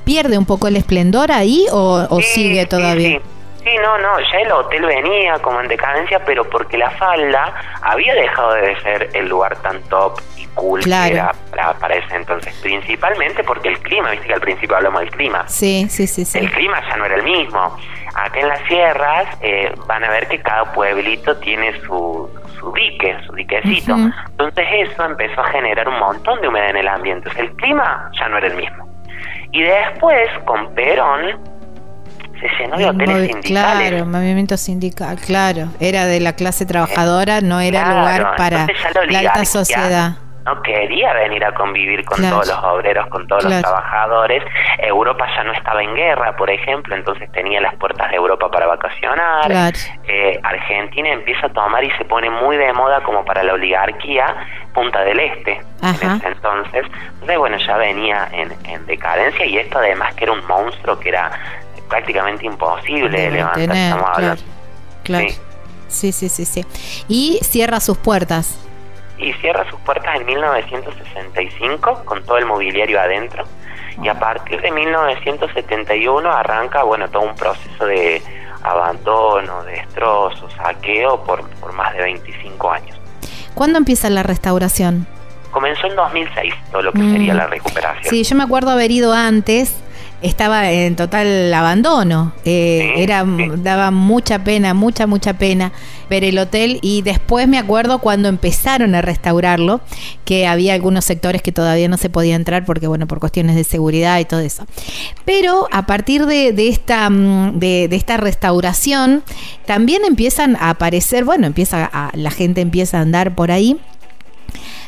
¿Pierde un poco el esplendor ahí o, sigue todavía? Sí, no, no, ya el hotel venía como en decadencia, pero porque la falda había dejado de ser el lugar tan top y cool que era para, ese entonces. Principalmente porque el clima, viste que al principio hablamos del clima. Sí, sí, sí. sí. El clima ya no era el mismo. Acá en las sierras eh, van a ver que cada pueblito tiene su, su dique, su diquecito. Entonces eso empezó a generar un montón de humedad en el ambiente. el clima ya no era el mismo. Y después, con Perón, se llenó de hoteles sindicales. Claro, movimiento sindical, claro. Era de la clase trabajadora, no era lugar para la alta sociedad no quería venir a convivir con todos los obreros, con todos los trabajadores. Europa ya no estaba en guerra, por ejemplo, entonces tenía las puertas de Europa para vacacionar. Eh, Argentina empieza a tomar y se pone muy de moda como para la oligarquía Punta del Este en ese entonces. Entonces, bueno, ya venía en, decadencia y esto además que era un monstruo que era prácticamente imposible de, levantar. Claro. sí, sí, sí, sí. Y cierra sus puertas y cierra sus puertas en 1965 con todo el mobiliario adentro y a partir de 1971 arranca bueno todo un proceso de abandono, destrozo, saqueo por, por más de 25 años. ¿Cuándo empieza la restauración? Comenzó en 2006 todo lo que sería mm. la recuperación. Sí, yo me acuerdo haber ido antes estaba en total abandono. Eh, era daba mucha pena, mucha mucha pena ver el hotel y después me acuerdo cuando empezaron a restaurarlo que había algunos sectores que todavía no se podía entrar porque bueno por cuestiones de seguridad y todo eso. Pero a partir de, esta mm, de, esta restauración también empiezan a aparecer, bueno empieza a, la gente empieza a andar por ahí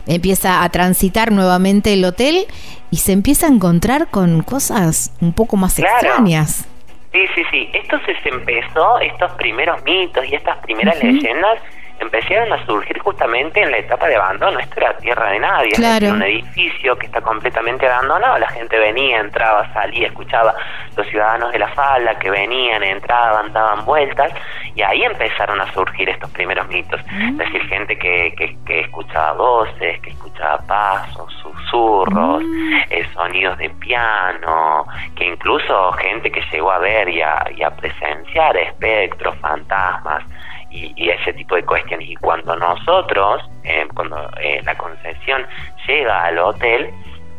empieza a transitar nuevamente el hotel y se empieza a encontrar con cosas un poco más extrañas. Sí, sí, sí. Esto se empezó, estos primeros mitos y estas primeras leyendas empezaron a surgir justamente en la etapa de abandono. Esto era tierra de nadie, Claro. es un edificio que está completamente abandonado. La gente venía, entraba, salía, escuchaba los ciudadanos de la falda que venían, entraban, daban vueltas, y ahí empezaron a surgir estos primeros mitos. Es decir, gente que, que, que escuchaba voces, que escuchaba pasos, susurros, eh, sonidos de piano, que incluso gente que llegó a ver y a, y a presenciar espectros, fantasmas y, y ese tipo de cuestiones. Y cuando nosotros, eh, cuando eh, la concesión llega al hotel,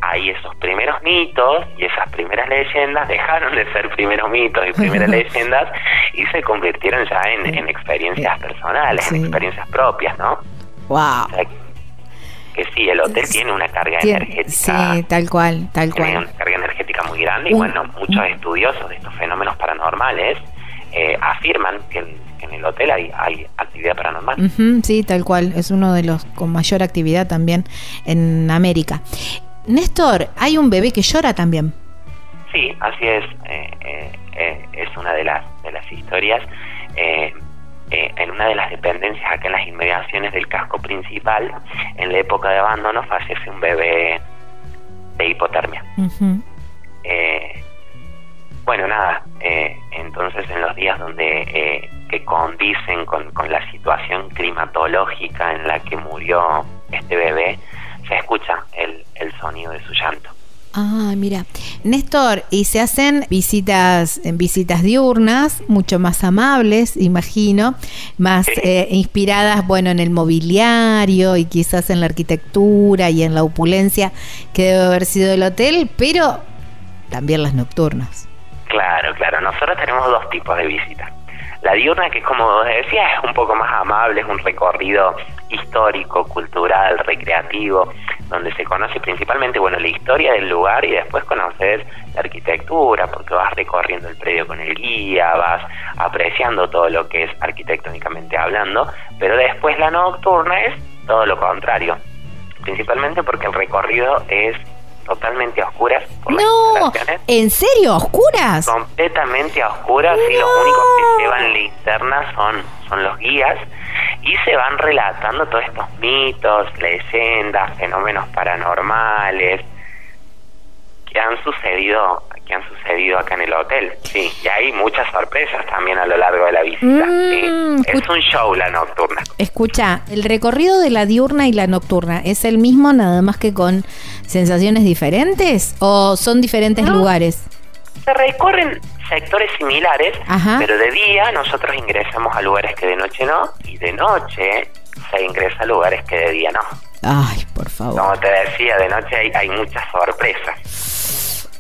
ahí esos primeros mitos y esas primeras leyendas dejaron de ser primeros mitos y primeras leyendas y se convirtieron ya en, en experiencias personales, Sí. en experiencias propias, ¿no? Wow. O sea, que sí, el hotel tiene una carga energética sí, tal cual, tal tiene cual. una carga energética muy grande y bueno, muchos estudiosos de estos fenómenos paranormales eh, afirman que en el hotel hay, hay actividad paranormal. Sí, tal cual. Es uno de los con mayor actividad también en América. Néstor, hay un bebé que llora también. Sí, así es. eh, eh, eh, es una de las, de las historias. En una de las dependencias acá en las inmediaciones del casco principal, en la época de abandono, fallece un bebé de hipotermia. Eh, bueno, nada, eh, entonces en los días donde eh, que condicen con, con la situación climatológica en la que murió este bebé, se escucha el, el sonido de su llanto. Ah, mira. Néstor, y se hacen visitas, en visitas diurnas, mucho más amables, imagino, más Sí. eh, inspiradas, bueno, en el mobiliario y quizás en la arquitectura y en la opulencia que debe haber sido el hotel, pero también las nocturnas. Claro, claro, nosotros tenemos dos tipos de visitas. La diurna, que como vos decías, es un poco más amable, es un recorrido histórico, cultural, recreativo, donde se conoce principalmente, bueno, la historia del lugar y después conoces la arquitectura, porque vas recorriendo el predio con el guía, vas apreciando todo lo que es arquitectónicamente hablando, pero después la nocturna es todo lo contrario, principalmente porque el recorrido es totalmente a oscuras por No, ¿en serio? ¿Oscuras? completamente a oscuras y los únicos que llevan linternas son, son los guías y se van relatando todos estos mitos, leyendas, fenómenos paranormales que han sucedido que han sucedido acá en el hotel, sí, y hay muchas sorpresas también a lo largo de la visita, sí. Mm, es un show la nocturna. Escucha, el recorrido de la diurna y la nocturna es el mismo, nada más que con sensaciones diferentes o son diferentes No. lugares. Se recorren sectores similares, Ajá. pero de día nosotros ingresamos a lugares que de noche no, y de noche se ingresa a lugares que de día no. Ay, por favor. Como te decía, de noche hay, hay muchas sorpresas.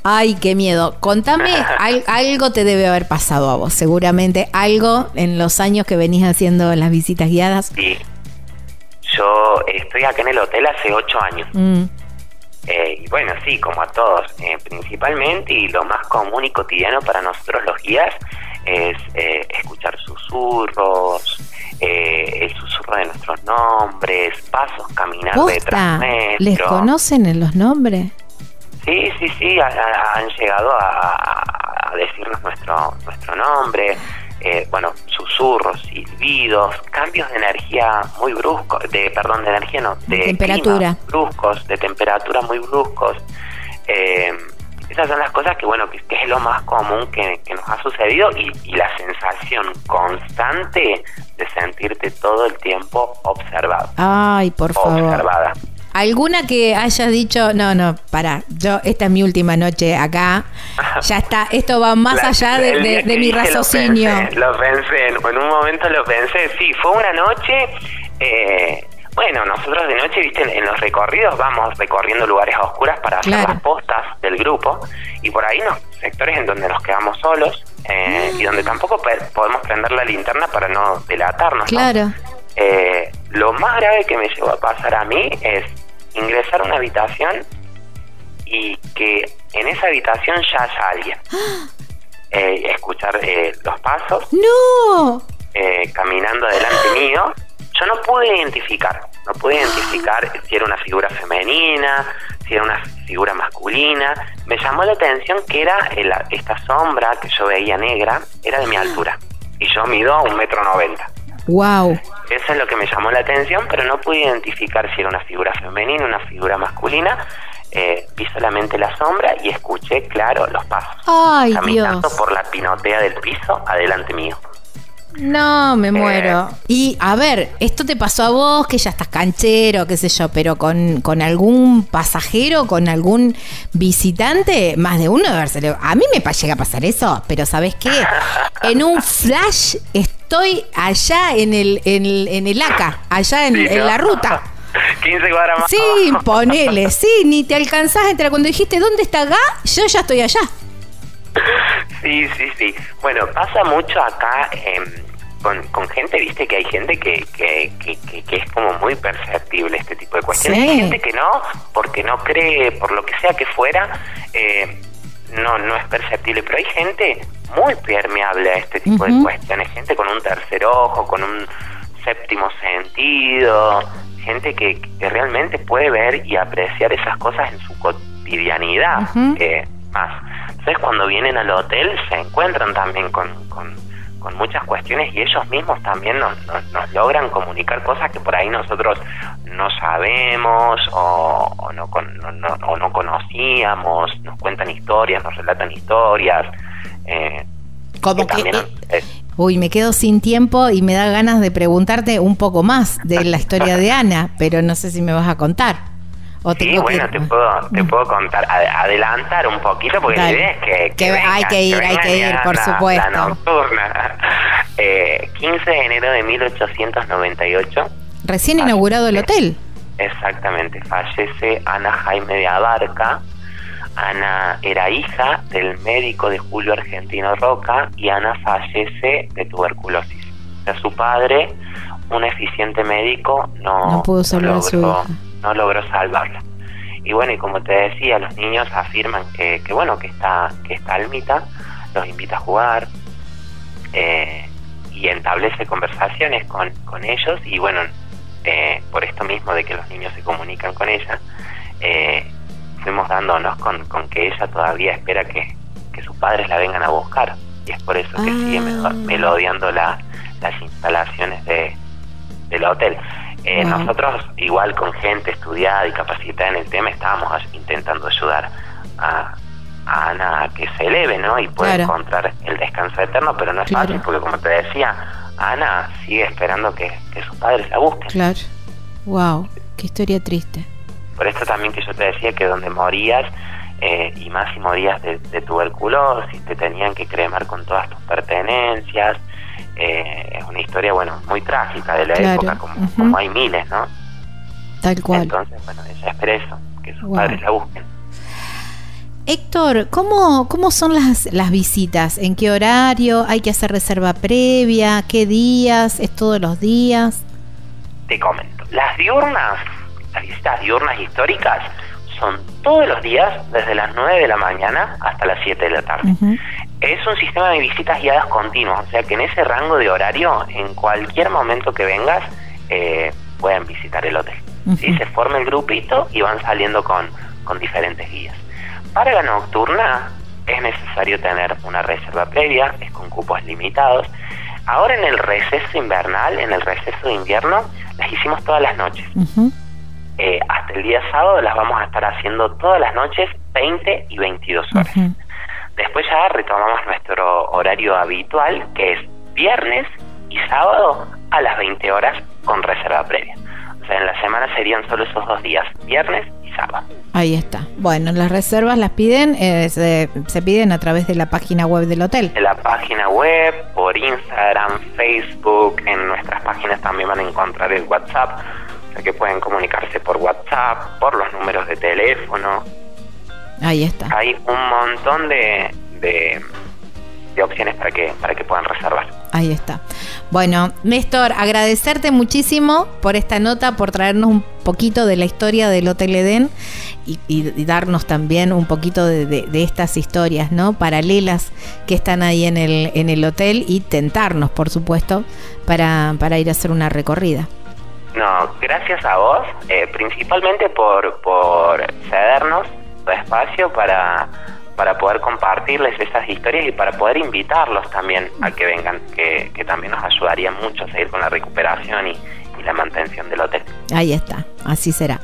Ay, qué miedo. Contame, al- algo te debe haber pasado a vos, seguramente algo en los años que venís haciendo las visitas guiadas. Sí. Yo estoy acá en el hotel hace ocho años. Mm, Eh, y bueno, sí, como a todos, eh, principalmente y lo más común y cotidiano para nosotros los guías es eh, escuchar susurros, eh, el susurro de nuestros nombres, pasos, caminar detrás. ¿Les conocen en los nombres? Sí, sí, sí, ha- ha- han llegado a, a decirnos nuestro nuestro nombre, eh, bueno, susurros, silbidos, cambios de energía muy bruscos, de perdón, de energía no, de temperatura. clima bruscos, de temperatura muy bruscos. Eh, esas son las cosas que, bueno, que, que es lo más común que, que nos ha sucedido y, y la sensación constante de sentirte todo el tiempo observado Ay, por favor. observada. ¿Alguna que hayas dicho, no, no, para, yo, esta es mi última noche acá, ya está, esto va más La- allá de, mi raciocinio? Lo pensé, lo pensé, en un momento lo pensé, sí, fue una noche, eh, bueno, nosotros de noche, viste, en, los recorridos vamos recorriendo lugares a oscuras para hacer Claro. las postas del grupo y por ahí nos sectores en donde nos quedamos solos eh, y donde tampoco podemos prender la linterna para no delatarnos. ¿no? Claro. Eh, lo más grave que me llegó a pasar a mí es ingresar a una habitación y que en esa habitación ya haya alguien. Eh, escuchar eh, los pasos ¡No! eh, caminando delante mío. Yo no pude identificar, no pude identificar si era una figura femenina, si era una figura masculina. Me llamó la atención que era el- esta sombra que yo veía negra, era de mi altura. Y yo mido un metro noventa. Wow. Eso es lo que me llamó la atención, pero no pude identificar si era una figura femenina, una figura masculina. Eh, vi solamente la sombra y escuché, claro, los pasos. Ay, caminando Dios. por la pinotea del piso adelante mío. No, me muero. Y a ver, esto te pasó a vos, que ya estás canchero, qué sé yo, pero con, con algún pasajero, con algún visitante, más de uno de. A mí me llega a pasar eso, pero ¿sabes qué? En un flash estoy allá en el, en el, en el ACA, allá en, en la ruta. 15 cuadras más. Sí, ponele, sí, ni te alcanzás a entrar. Cuando dijiste, ¿dónde está acá? Yo ya estoy allá. Sí, sí, sí. Bueno, pasa mucho acá em, con, con gente, viste que hay gente que, que, que, es como muy perceptible este tipo de cuestiones. Sí. Hay gente que no, porque no cree, por lo que sea que fuera, eh, no, no es perceptible. Pero hay gente muy permeable a este tipo de cuestiones. Gente con un tercer ojo, con un séptimo sentido. Gente que, que realmente puede ver y apreciar esas cosas en su cotidianidad. Eh, más. Entonces cuando vienen al hotel se encuentran también con, con, con muchas cuestiones y ellos mismos también nos, nos, nos logran comunicar cosas que por ahí nosotros no sabemos o, o no, con- no, o no conocíamos, nos cuentan historias, nos relatan historias. eh, Como que. eh, Uy, me quedo sin tiempo y me da ganas de preguntarte un poco más de la historia de Ana, pero no sé si me vas a contar. O Sí, tengo que- bueno, te puedo, te puedo contar, ad- adelantar un poquito, porque Dale. la idea es que... Que hay que ir, hay que ir, por la- supuesto. La nocturna. Eh, 15 de enero de 1898, Recién inaugurado el hotel. exactamente, fallece Ana Jaime de Abarca. Ana era hija del médico de Julio Argentino Roca y Ana fallece de tuberculosis. O sea, su padre, un eficiente médico, no, No pudo salvar a su hija. No logró salvarla. Y bueno, y como te decía, los niños afirman que, que bueno, que está, que está Almita, los invita a jugar eh, y establece conversaciones con, con ellos y bueno, eh, por esto mismo de que los niños se comunican con ella, eh, fuimos dándonos con, con que ella todavía espera que, que sus padres la vengan a buscar y es por eso que Ah. sigue melo- melodiando la- las instalaciones de, del hotel. Eh, Wow. Nosotros, igual con gente estudiada y capacitada en el tema, estábamos intentando ayudar a, a Ana a que se eleve, ¿no? Y pueda Claro. encontrar el descanso eterno, pero no es Claro. fácil, porque como te decía, Ana sigue esperando que, que sus padres la busquen. Claro. Wow, qué historia triste. Por esto también que yo te decía que donde morías, eh, y más si morías de, de tuberculosis, te tenían que cremar con todas tus pertenencias. Eh, es una historia, bueno, muy trágica de la Claro, época, como, hay miles, ¿no? Tal cual. Entonces, bueno, ella espera eso, que sus Wow. padres la busquen. Héctor, ¿cómo, ¿cómo son las, las visitas? ¿En qué horario? ¿Hay que hacer reserva previa? ¿Qué días? ¿Es todos los días? Te comento, las diurnas, las visitas diurnas históricas, son todos los días desde las 9 de la mañana hasta las 7 de la tarde. Es un sistema de visitas guiadas continuas, o sea que en ese rango de horario, en cualquier momento que vengas, eh, pueden visitar el hotel. ¿sí? Ujú. Se forma el grupito y van saliendo con, con diferentes guías. Para la nocturna es necesario tener una reserva previa, es con cupos limitados. Ahora en el receso invernal, en el receso de invierno, las hicimos todas las noches. Eh, hasta el día sábado las vamos a estar haciendo todas las noches, 20 y 22 horas. Después ya retomamos nuestro horario habitual, que es viernes y sábado a las 20 horas con reserva previa. O sea, en la semana serían solo esos dos días, viernes y sábado. Ahí está. Bueno, las reservas las piden, eh, se, se piden a través de la página web del hotel. En la página web, por Instagram, Facebook, en nuestras páginas también van a encontrar el WhatsApp, o sea que pueden comunicarse por WhatsApp, por los números de teléfono. Ahí está. Hay un montón de, de, de opciones para que, para que puedan reservar. Ahí está. Bueno, Néstor, agradecerte muchísimo por esta nota, por traernos un poquito de la historia del Hotel Edén y, y- y darnos también un poquito de, de- de estas historias, ¿no? Paralelas que están ahí en el, en el hotel y tentarnos, por supuesto, para, para ir a hacer una recorrida. No, gracias a vos, eh, principalmente por, por cedernos espacio para, para poder compartirles esas historias y para poder invitarlos también a que vengan, que, que también nos ayudaría. mucho a seguir con la recuperación y, y la mantención del hotel. Ahí está, así será.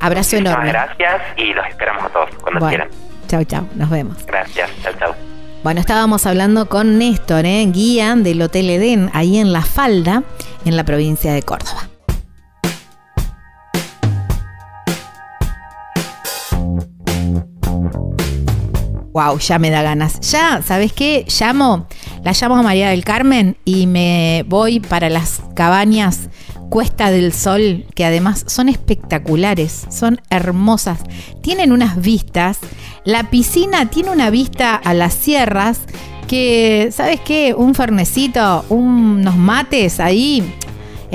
Abrazo Muchísimas enorme. gracias y los esperamos a todos cuando Bueno, quieran. chau, chau, nos vemos. Gracias, chao, chao. Bueno, estábamos hablando con Néstor, ¿eh? guía del Hotel Edén, ahí en La Falda, en la provincia de Córdoba. Wow, ya me da ganas. Ya, ¿sabes qué? Llamo, la llamo a María del Carmen y me voy para las cabañas Cuesta del Sol, que además son espectaculares, son hermosas, tienen unas vistas. La piscina tiene una vista a las sierras que, ¿sabes qué? Un fernecito, unos mates ahí.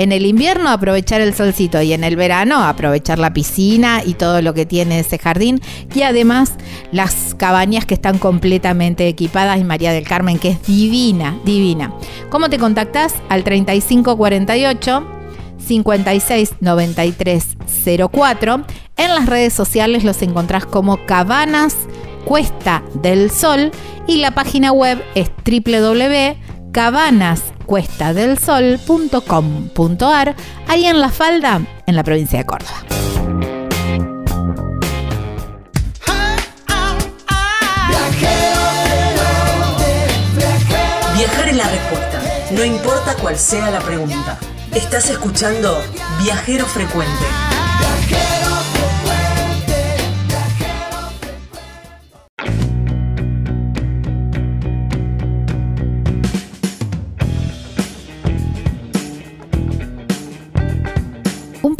En el invierno aprovechar el solcito y en el verano aprovechar la piscina y todo lo que tiene ese jardín. Y además las cabañas que están completamente equipadas y María del Carmen que es divina, divina. ¿Cómo te contactás? Al 3548 56 93 04. En las redes sociales los encontrás como Cabanas Cuesta del Sol y la página web es www.cabanascuestadelsol.com.ar ahí en La Falda, en la provincia de Córdoba. Viajar es la respuesta, no importa cuál sea la pregunta. Estás escuchando Viajero Frecuente.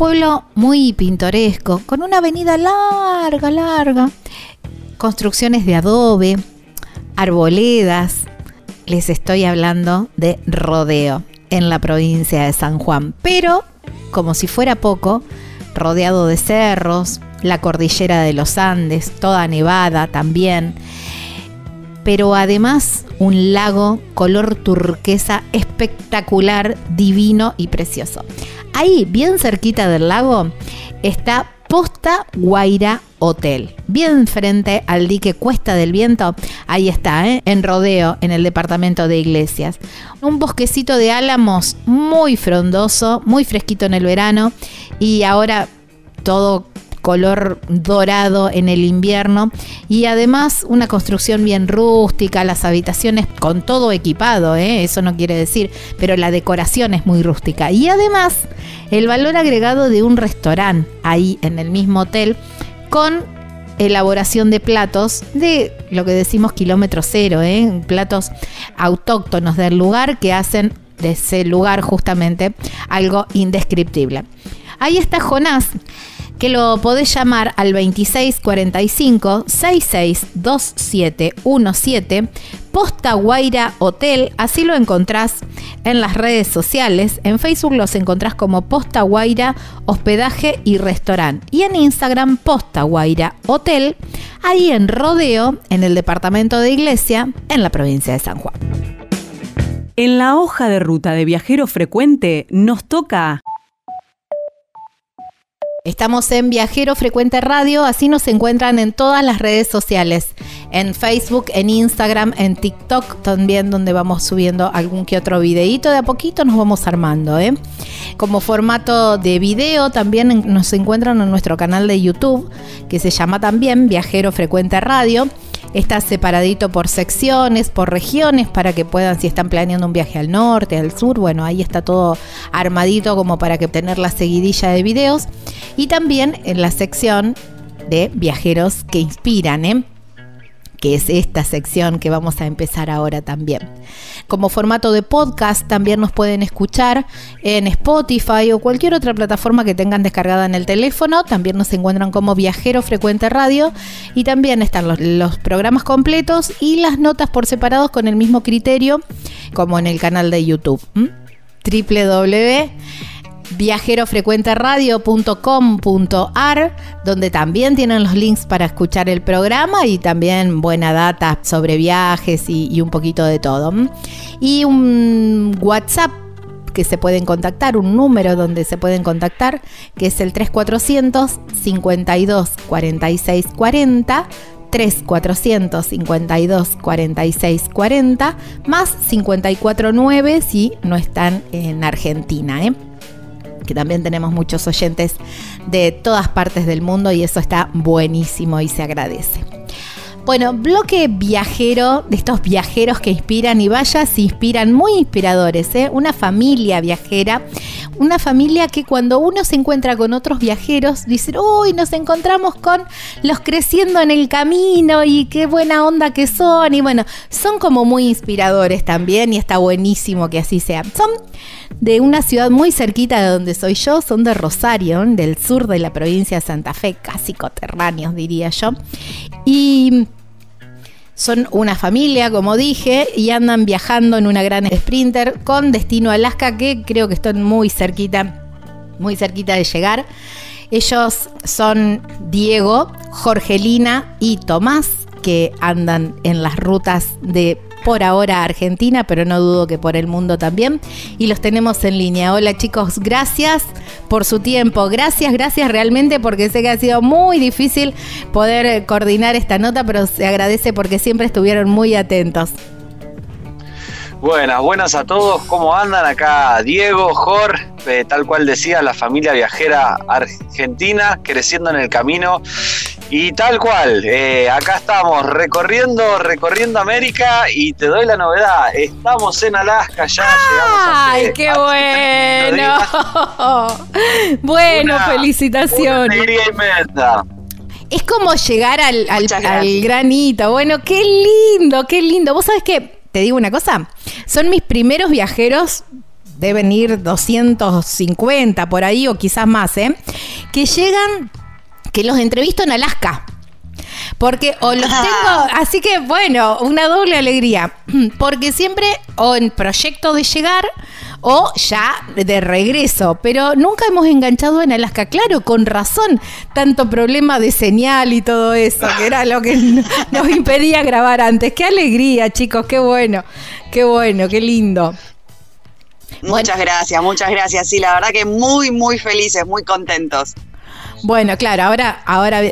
Pueblo muy pintoresco, con una avenida larga, larga, construcciones de adobe, arboledas. Les estoy hablando de Rodeo, en la provincia de San Juan. Pero, como si fuera poco, rodeado de cerros, la cordillera de los Andes, toda nevada también. Pero además un lago color turquesa espectacular, divino y precioso. Ahí, bien cerquita del lago, está Posta Guaira Hotel, bien frente al dique Cuesta del Viento. Ahí está, ¿eh? en Rodeo, en el departamento de Iglesias. Un bosquecito de álamos muy frondoso, muy fresquito en el verano y ahora todo color dorado en el invierno y además una construcción bien rústica, las habitaciones con todo equipado, ¿eh? eso no quiere decir, pero la decoración es muy rústica y además el valor agregado de un restaurante ahí en el mismo hotel con elaboración de platos de lo que decimos kilómetro cero, ¿eh? platos autóctonos del lugar que hacen de ese lugar justamente algo indescriptible. Ahí está Jonás, que lo podés llamar al 2645 662717 Posta Guaira Hotel, así lo encontrás en las redes sociales. En Facebook los encontrás como Posta Guaira Hospedaje y Restaurante. Y en Instagram Posta Guaira Hotel, ahí en Rodeo, en el departamento de Iglesia, en la provincia de San Juan. En la hoja de ruta de viajero frecuente nos toca Estamos en Viajero Frecuente Radio, así nos encuentran en todas las redes sociales, en Facebook, en Instagram, en TikTok también, donde vamos subiendo algún que otro videíto, de a poquito nos vamos armando. ¿eh? Como formato de video también nos encuentran en nuestro canal de YouTube, que se llama también Viajero Frecuente Radio. Está separadito por secciones, por regiones, para que puedan, si están planeando un viaje al norte, al sur, bueno, ahí está todo armadito como para que tener la seguidilla de videos. Y también en la sección de viajeros que inspiran, ¿eh? Que es esta sección que vamos a empezar ahora también. Como formato de podcast también nos pueden escuchar en Spotify o cualquier otra plataforma que tengan descargada en el teléfono. También nos encuentran como Viajero Frecuente Radio y también están los, programas completos y las notas por separados con el mismo criterio como en el canal de YouTube. www viajerofrecuenteradio.com.ar, donde también tienen los links para escuchar el programa y también buena data sobre viajes y, un poquito de todo. Y un WhatsApp que se pueden contactar, un número donde se pueden contactar, que es el 3400 52 46 40 3452 46 40 más 549 si no están en Argentina, ¿eh? También tenemos muchos oyentes de todas partes del mundo y eso está buenísimo y se agradece. Bueno, bloque viajero, de estos viajeros que inspiran y vaya, se inspiran, muy inspiradores, ¿eh? Una familia viajera, una familia que cuando uno se encuentra con otros viajeros, dicen, uy, nos encontramos con los creciendo en el camino y qué buena onda que son. Y bueno, son como muy inspiradores también y está buenísimo que así sea. Son de una ciudad muy cerquita de donde soy yo, son de Rosario, del sur de la provincia de Santa Fe, casi coterráneos diría yo. Y son una familia, como dije, y andan viajando en una gran sprinter con destino a Alaska, que creo que están muy cerquita, muy cerquita de llegar. Ellos son Diego, Jorgelina y Tomás, que andan en las rutas de por ahora Argentina, pero no dudo que por el mundo también. Y los tenemos en línea. Hola chicos, gracias por su tiempo. Gracias, gracias realmente porque sé que ha sido muy difícil poder coordinar esta nota, pero se agradece porque siempre estuvieron muy atentos. Buenas, buenas a todos. ¿Cómo andan? Acá Diego, Jor, eh, tal cual decía, la familia viajera argentina, creciendo en el camino. Y tal cual, eh, acá estamos recorriendo, recorriendo América y te doy la novedad, estamos en Alaska, ya llegamos a ¡Ay, qué bueno! bueno, felicitaciones. Es como llegar al, al, al granito. Bueno, qué lindo, qué lindo. Vos sabés que, te digo una cosa, son mis primeros viajeros deben ir 250 por ahí o quizás más, ¿eh? Que llegan que los entrevisto en Alaska. Porque o los tengo, así que bueno, una doble alegría. Porque siempre o en proyecto de llegar o ya de regreso. Pero nunca hemos enganchado en Alaska. Claro, con razón, tanto problema de señal y todo eso, que era lo que nos impedía grabar antes. Qué alegría, chicos, qué bueno, qué bueno, qué lindo. Muchas gracias, muchas gracias. Sí, la verdad que muy, muy felices, muy contentos. Bueno, claro, ahora, ahora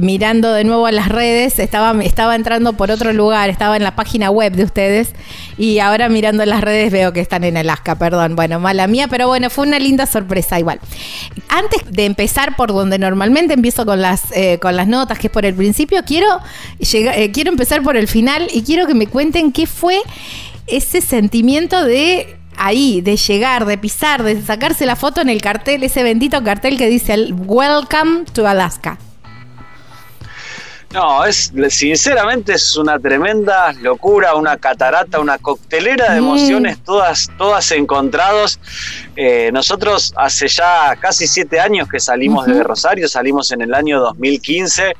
mirando de nuevo a las redes, estaba, estaba entrando por otro lugar, estaba en la página web de ustedes y ahora mirando las redes veo que están en Alaska, perdón, bueno, mala mía, pero bueno, fue una linda sorpresa igual. Antes de empezar por donde normalmente empiezo con las, eh, con las notas, que es por el principio, quiero, eh, quiero empezar por el final y quiero que me cuenten qué fue ese sentimiento de ahí, de llegar, de pisar, de sacarse la foto en el cartel, ese bendito cartel que dice Welcome to Alaska. No, es sinceramente es una tremenda locura, una catarata, una coctelera de mm. emociones, todas, todas encontrados. Eh, nosotros hace ya casi siete años que salimos de Rosario, salimos en el año 2015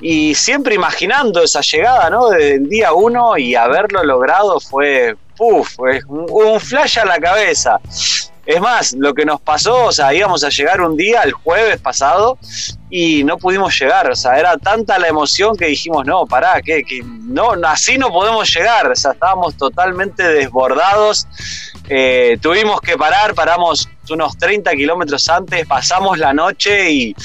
y siempre imaginando esa llegada, ¿no? Desde el día uno y haberlo logrado fue, puf, un, un flash a la cabeza. Es más, lo que nos pasó, o sea, íbamos a llegar un día, el jueves pasado, y no pudimos llegar. O sea, era tanta la emoción que dijimos, no, pará, que, no, así no podemos llegar. O sea, estábamos totalmente desbordados. Eh, tuvimos que parar, paramos unos 30 kilómetros antes, pasamos la noche y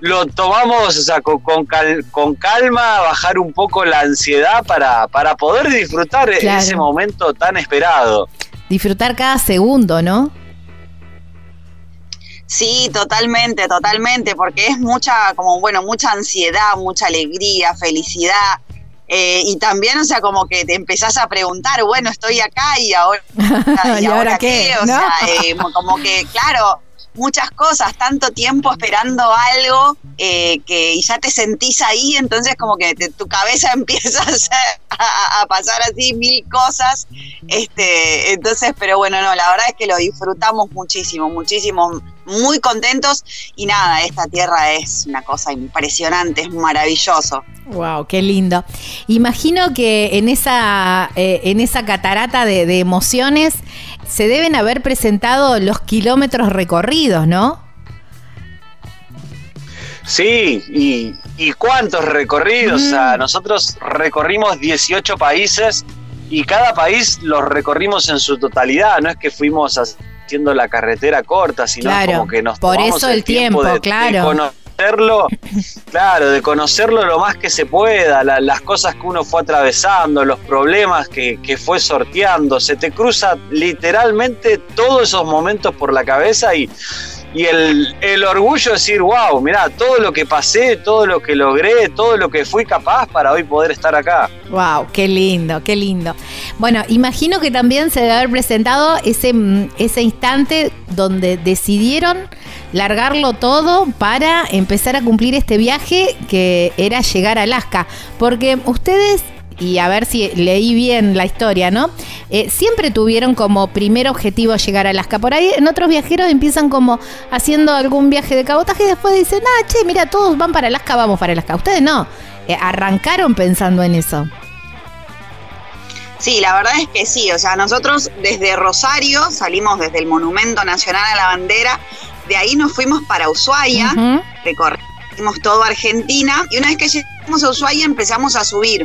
lo tomamos o sea, con, con, calma, bajar un poco la ansiedad para, para poder disfrutar ese momento tan esperado. Disfrutar cada segundo, ¿no? Sí, totalmente, totalmente, porque es mucha, como bueno, mucha ansiedad, mucha alegría, felicidad. Eh, y también, o sea, como que te empezás a preguntar, bueno, estoy acá y ahora, ¿y, ahora, qué? O sea, eh, como que, claro, muchas cosas, tanto tiempo esperando algo eh, que ya te sentís ahí, entonces como que tu cabeza empieza a, pasar así mil cosas. Este, entonces, pero bueno, no, la verdad es que lo disfrutamos muchísimo, muchísimo, muy contentos y nada, esta tierra es una cosa impresionante, es maravilloso. Wow, qué lindo. Imagino que en esa, eh, en esa catarata de emociones se deben haber presentado los kilómetros recorridos, ¿no? Sí, y, cuántos recorridos. O sea, mm. nosotros recorrimos 18 países y cada país los recorrimos en su totalidad. No es que fuimos haciendo la carretera corta, sino como que nos por eso el tiempo, claro claro, de conocerlo lo más que se pueda, las cosas que uno fue atravesando, los problemas que, que, fue sorteando, se te cruza literalmente todos esos momentos por la cabeza y, y el, el, orgullo de decir, wow, mirá, todo lo que pasé, todo lo que logré, todo lo que fui capaz para hoy poder estar acá. Wow, qué lindo, qué lindo. Bueno, imagino que también se debe haber presentado ese, mm, ese instante donde decidieron largarlo todo para empezar a cumplir este viaje que era llegar a Alaska. Porque ustedes y a ver si leí bien la historia, ¿no? Eh, siempre tuvieron como primer objetivo llegar a Alaska. Por ahí en otros viajeros empiezan como haciendo algún viaje de cabotaje y después dicen, ah, che, mira, todos van para Alaska, vamos para Alaska. Ustedes no, eh, arrancaron pensando en eso. Sí, la verdad es que sí, o sea, nosotros desde Rosario salimos desde el Monumento Nacional a la Bandera, de ahí nos fuimos para Ushuaia, recorrimos todo Argentina y una vez que llegamos a Ushuaia empezamos a subir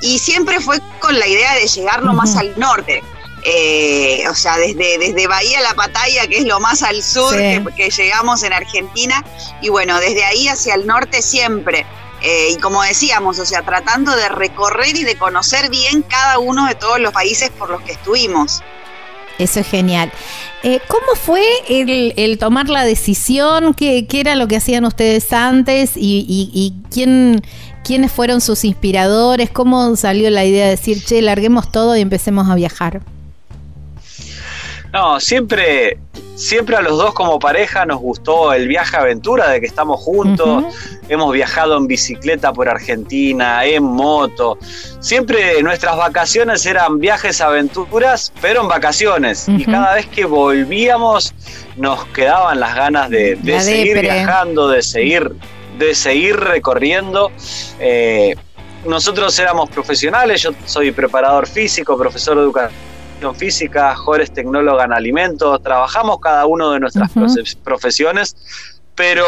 y siempre fue con la idea de llegar lo más al norte. Eh, o sea, desde, desde Bahía La Pataya, que es lo más al sur que, llegamos en Argentina, y bueno, desde ahí hacia el norte siempre. Eh, y como decíamos, o sea, tratando de recorrer y de conocer bien cada uno de todos los países por los que estuvimos. Eso es genial. Eh, ¿Cómo fue el, tomar la decisión? ¿Qué, era lo que hacían ustedes antes? ¿Y, y quién, quiénes fueron sus inspiradores? ¿Cómo salió la idea de decir, che, larguemos todo y empecemos a viajar? No, siempre, siempre a los dos como pareja nos gustó el viaje aventura de que estamos juntos. Hemos viajado en bicicleta por Argentina, en moto. Siempre nuestras vacaciones eran viajes aventuras, pero en vacaciones. Y cada vez que volvíamos nos quedaban las ganas de, seguir viajando, de seguir, de seguir recorriendo. Eh, nosotros éramos profesionales, yo soy preparador físico, profesor de educación física, Jores tecnóloga en alimentos, trabajamos cada uno de nuestras profesiones, pero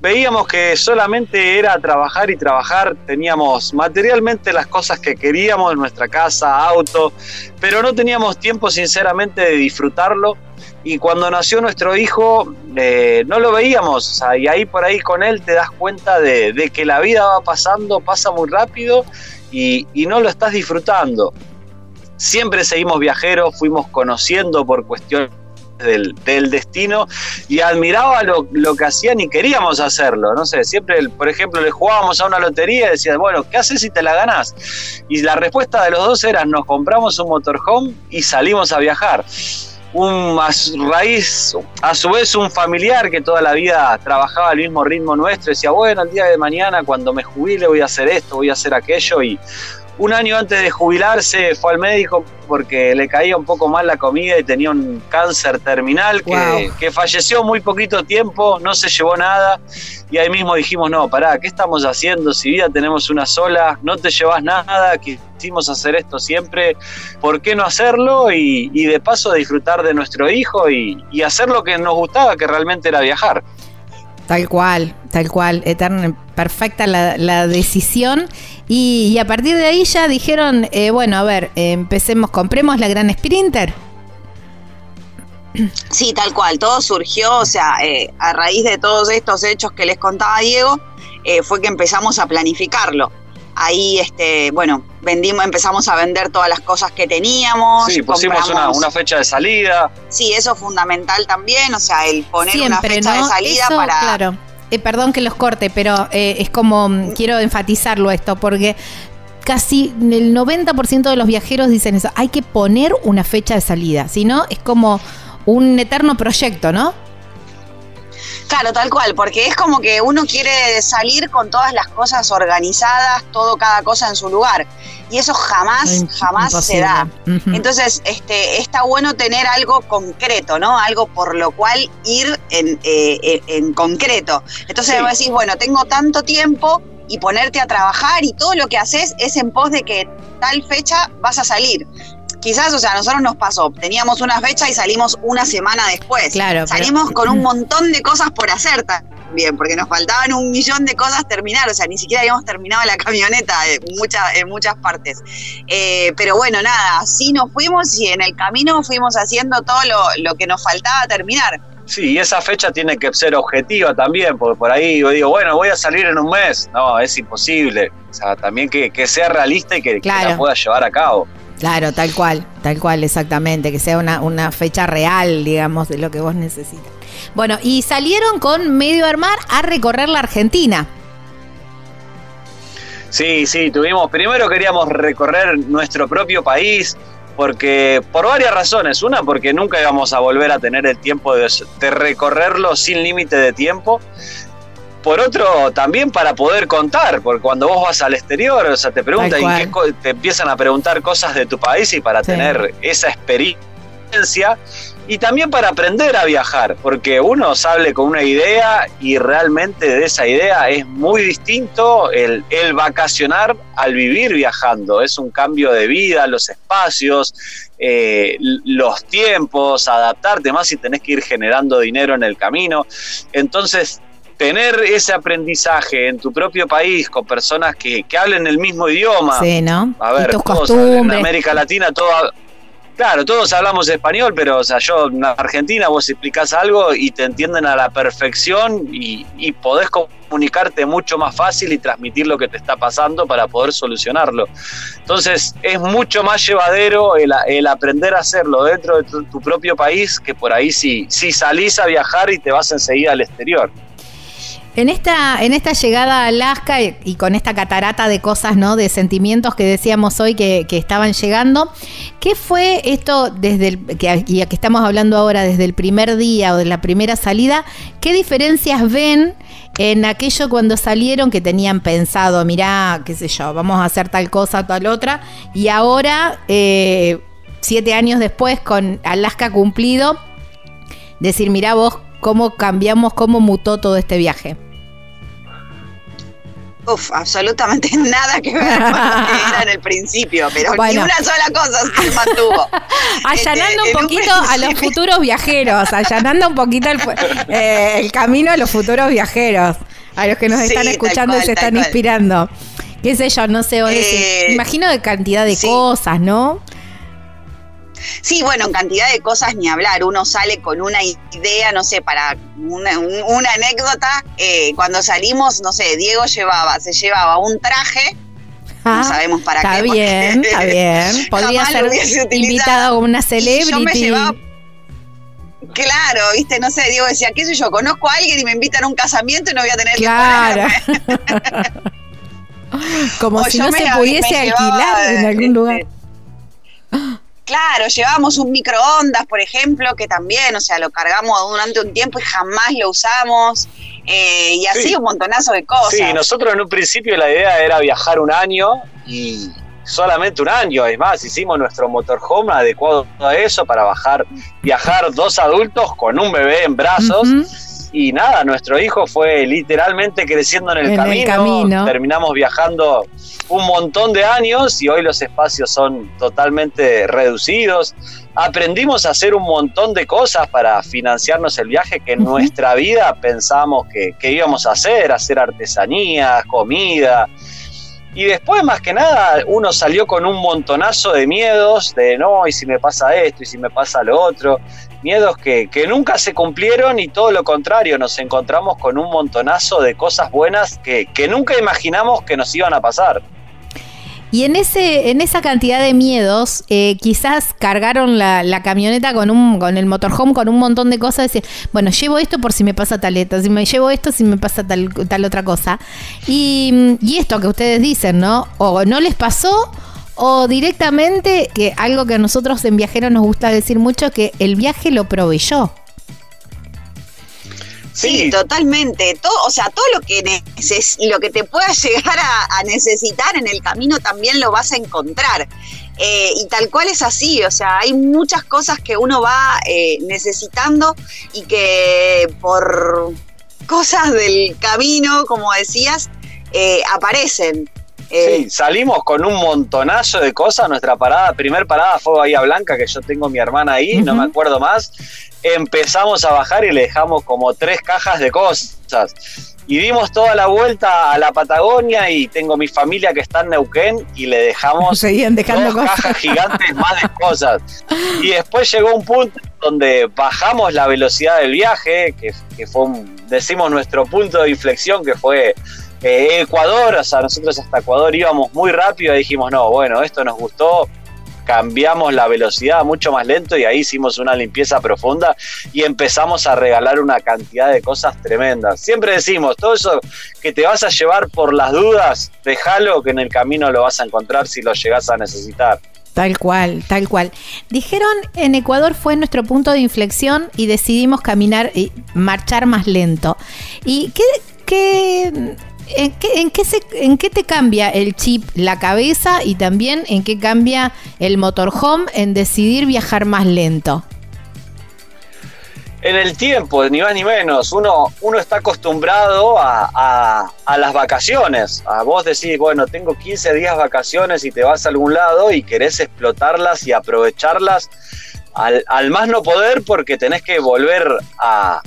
veíamos que solamente era trabajar y trabajar, teníamos materialmente las cosas que queríamos en nuestra casa, auto, pero no teníamos tiempo sinceramente de disfrutarlo y cuando nació nuestro hijo eh, no lo veíamos, y ahí por ahí con él te das cuenta de, que la vida va pasando, pasa muy rápido y, no lo estás disfrutando siempre seguimos viajeros, fuimos conociendo por cuestiones del, destino y admiraba lo, que hacían y queríamos hacerlo. No sé, siempre, por ejemplo, le jugábamos a una lotería y decías, bueno, ¿qué haces si te la ganás? Y la respuesta de los dos era, nos compramos un motorhome y salimos a viajar. Un raíz, a su vez, un familiar que toda la vida trabajaba al mismo ritmo nuestro, decía, bueno, el día de mañana cuando me jubile voy a hacer esto, voy a hacer aquello y un año antes de jubilarse fue al médico porque le caía un poco mal la comida y tenía un cáncer terminal que, falleció muy poquito tiempo, no se llevó nada y ahí mismo dijimos, no, pará, ¿qué estamos haciendo? Si vida tenemos una sola, no te llevas nada, quisimos hacer esto siempre, ¿por qué no hacerlo? Y, de paso disfrutar de nuestro hijo y, hacer lo que nos gustaba, que realmente era viajar. Tal cual, tal cual, eterna, perfecta la decisión y, a partir de ahí ya dijeron, eh, bueno, a ver, empecemos, compremos la gran Sprinter. Sí, tal cual, todo surgió, o sea, eh, a raíz de todos estos hechos que les contaba Diego, eh, fue que empezamos a planificarlo. Ahí, este, bueno, vendimos, empezamos a vender todas las cosas que teníamos. Sí, pusimos una, fecha de salida. Sí, eso es fundamental también, o sea, el poner una fecha de salida para. Claro eh, perdón que los corte, pero eh, es como, mm, quiero enfatizarlo esto, porque casi el 90% de los viajeros dicen eso, hay que poner una fecha de salida, si no es como un eterno proyecto, ¿no? Claro, tal cual, porque es como que uno quiere salir con todas las cosas organizadas, todo cada cosa en su lugar. Y eso jamás, jamás se da. Entonces, este, está bueno tener algo concreto, ¿no? Algo por lo cual ir en, eh, en concreto. Entonces vos decís, bueno, tengo tanto tiempo y ponerte a trabajar y todo lo que haces es en pos de que tal fecha vas a salir quizás, o sea, a nosotros nos pasó, teníamos una fecha y salimos una semana después. Claro. Salimos con un montón de cosas por hacer también, porque nos faltaban un millón de cosas terminar, o sea, ni siquiera habíamos terminado la camioneta en muchas, en muchas partes. Eh, pero bueno, nada, así nos fuimos y en el camino fuimos haciendo todo lo, lo que nos faltaba terminar. Sí, y esa fecha tiene que ser objetiva también, porque por ahí yo digo, bueno, voy a salir en un mes. No, es imposible. O sea, también que, que sea realista y que, la pueda llevar a cabo. Claro, tal cual, tal cual, exactamente, que sea una, fecha real, digamos, de lo que vos necesitas. Bueno, y salieron con Medio Armar a recorrer la Argentina. Sí, sí, tuvimos, primero queríamos recorrer nuestro propio país, porque por varias razones. Una, porque nunca íbamos a volver a tener el tiempo de recorrerlo sin límite de tiempo. Por otro, también para poder contar, porque cuando vos vas al exterior, o sea, te preguntan y qué te empiezan a preguntar cosas de tu país y para Sí. tener esa experiencia y también para aprender a viajar, porque uno sale con una idea y realmente de esa idea es muy distinto el, el vacacionar al vivir viajando. Es un cambio de vida, los espacios, eh, los tiempos, adaptarte más si tenés que ir generando dinero en el camino. Entonces, tener ese aprendizaje en tu propio país con personas que, que hablen el mismo idioma, Sí, ¿no? a ver, y tus todos en costumbres. América Latina, todo, claro, todos hablamos español, pero o sea, yo en Argentina vos explicás algo y te entienden a la perfección y, y podés comunicarte mucho más fácil y transmitir lo que te está pasando para poder solucionarlo. Entonces es mucho más llevadero el, el aprender a hacerlo dentro de tu, tu propio país que por ahí si, si salís a viajar y te vas enseguida al exterior. En esta, en esta llegada a Alaska y, con esta catarata de cosas, ¿no? De sentimientos que decíamos hoy que, que estaban llegando, ¿qué fue esto desde el que, y que estamos hablando ahora desde el primer día o de la primera salida? ¿Qué diferencias ven en aquello cuando salieron que tenían pensado, mirá, qué sé yo, vamos a hacer tal cosa, tal otra, y ahora, eh, siete años después, con Alaska cumplido, decir, mirá vos cómo cambiamos, cómo mutó todo este viaje? Uf, absolutamente nada que ver con lo que era en el principio, pero ni una sola cosa se mantuvo. Allanando Este, un un poquito a los futuros viajeros, allanando un poquito el, eh, el camino a los futuros viajeros, a los que nos Sí, están escuchando y se están cual. inspirando. Qué sé yo, no sé, vos decís, Eh, imagino de cantidad de sí. cosas, ¿no? Sí, bueno, en cantidad de cosas ni hablar. Uno sale con una idea, no sé, para una, un- una anécdota. eh, cuando salimos, no sé, Diego llevaba, se llevaba un traje. Ah, no sabemos para está qué. porque bien, está bien. Podría ser invitada como una Y Yo me celebrity. llevaba. Claro, viste, no sé, Diego decía, qué sé yo, conozco a alguien y me invitan a un casamiento y no voy a tener Claro. que ponerme. como O si no se pudiese alquilar llevaba, en algún este, lugar. Claro, llevábamos un microondas, por ejemplo, que también, o sea, lo cargamos durante un tiempo y jamás lo usamos. eh, y así Sí. un montonazo de cosas. Sí, nosotros en un principio la idea era viajar un año y solamente un año. Es más, hicimos nuestro motorhome adecuado a eso para bajar, viajar dos adultos con un bebé en brazos. Ujú. Y nada, nuestro hijo fue literalmente creciendo en el, En el camino. Terminamos viajando un montón de años y hoy los espacios son totalmente reducidos. Aprendimos a hacer un montón de cosas para financiarnos el viaje que en nuestra vida pensamos que, que íbamos a hacer, hacer artesanías, comida. Y después, más que nada, uno salió con un montonazo de miedos, de no, y si me pasa esto, y si me pasa lo otro. Miedos que, que nunca se cumplieron y todo lo contrario, nos encontramos con un montonazo de cosas buenas que, que nunca imaginamos que nos iban a pasar. Y en ese, en esa cantidad de miedos, eh, quizás cargaron la, la camioneta con un, con el motorhome, con un montón de cosas, decir, bueno, llevo esto por si me pasa tal esto, si me llevo esto si me pasa tal, tal otra cosa. Y, y esto que ustedes dicen, ¿no? O no les pasó, o directamente, que algo que a nosotros en viajeros nos gusta decir mucho, que el viaje lo proveyó. Sí, totalmente. Todo, o sea, todo lo que neces lo que te puedas llegar a, necesitar en el camino también lo vas a encontrar. Eh, y tal cual es así, o sea, hay muchas cosas que uno va eh, necesitando y que por cosas del camino, como decías, eh, aparecen. Eh, Sí, salimos con un montonazo de cosas. Nuestra parada, primer parada fue Bahía Blanca, que yo tengo mi hermana ahí, no me acuerdo más. Empezamos a bajar y le dejamos como tres cajas de cosas. y dimos toda la vuelta a la Patagonia y tengo mi familia que está en Neuquén y le dejamos Seguían dejando dos cosas. cajas gigantes más de cosas. Y después llegó un punto donde bajamos la velocidad del viaje, que, que fue, decimos, nuestro punto de inflexión, que fue Ecuador, o sea, nosotros hasta Ecuador íbamos muy rápido y dijimos, no, bueno, esto nos gustó, cambiamos la velocidad mucho más lento y ahí hicimos una limpieza profunda y empezamos a regalar una cantidad de cosas tremendas. Siempre decimos, todo eso que te vas a llevar por las dudas, déjalo que en el camino lo vas a encontrar si lo llegás a necesitar. Tal cual, tal cual. Dijeron en Ecuador fue nuestro punto de inflexión y decidimos caminar y marchar más lento. ¿Y qué, qué, en, qué, en, qué se, te cambia el chip, la cabeza y también en qué cambia el motorhome en decidir viajar más lento? En el tiempo, ni más ni menos, uno, uno está acostumbrado a, a- a las vacaciones. A vos decís, bueno, tengo 15 días vacaciones y te vas a algún lado y querés explotarlas y aprovecharlas al, al más no poder porque tenés que volver a,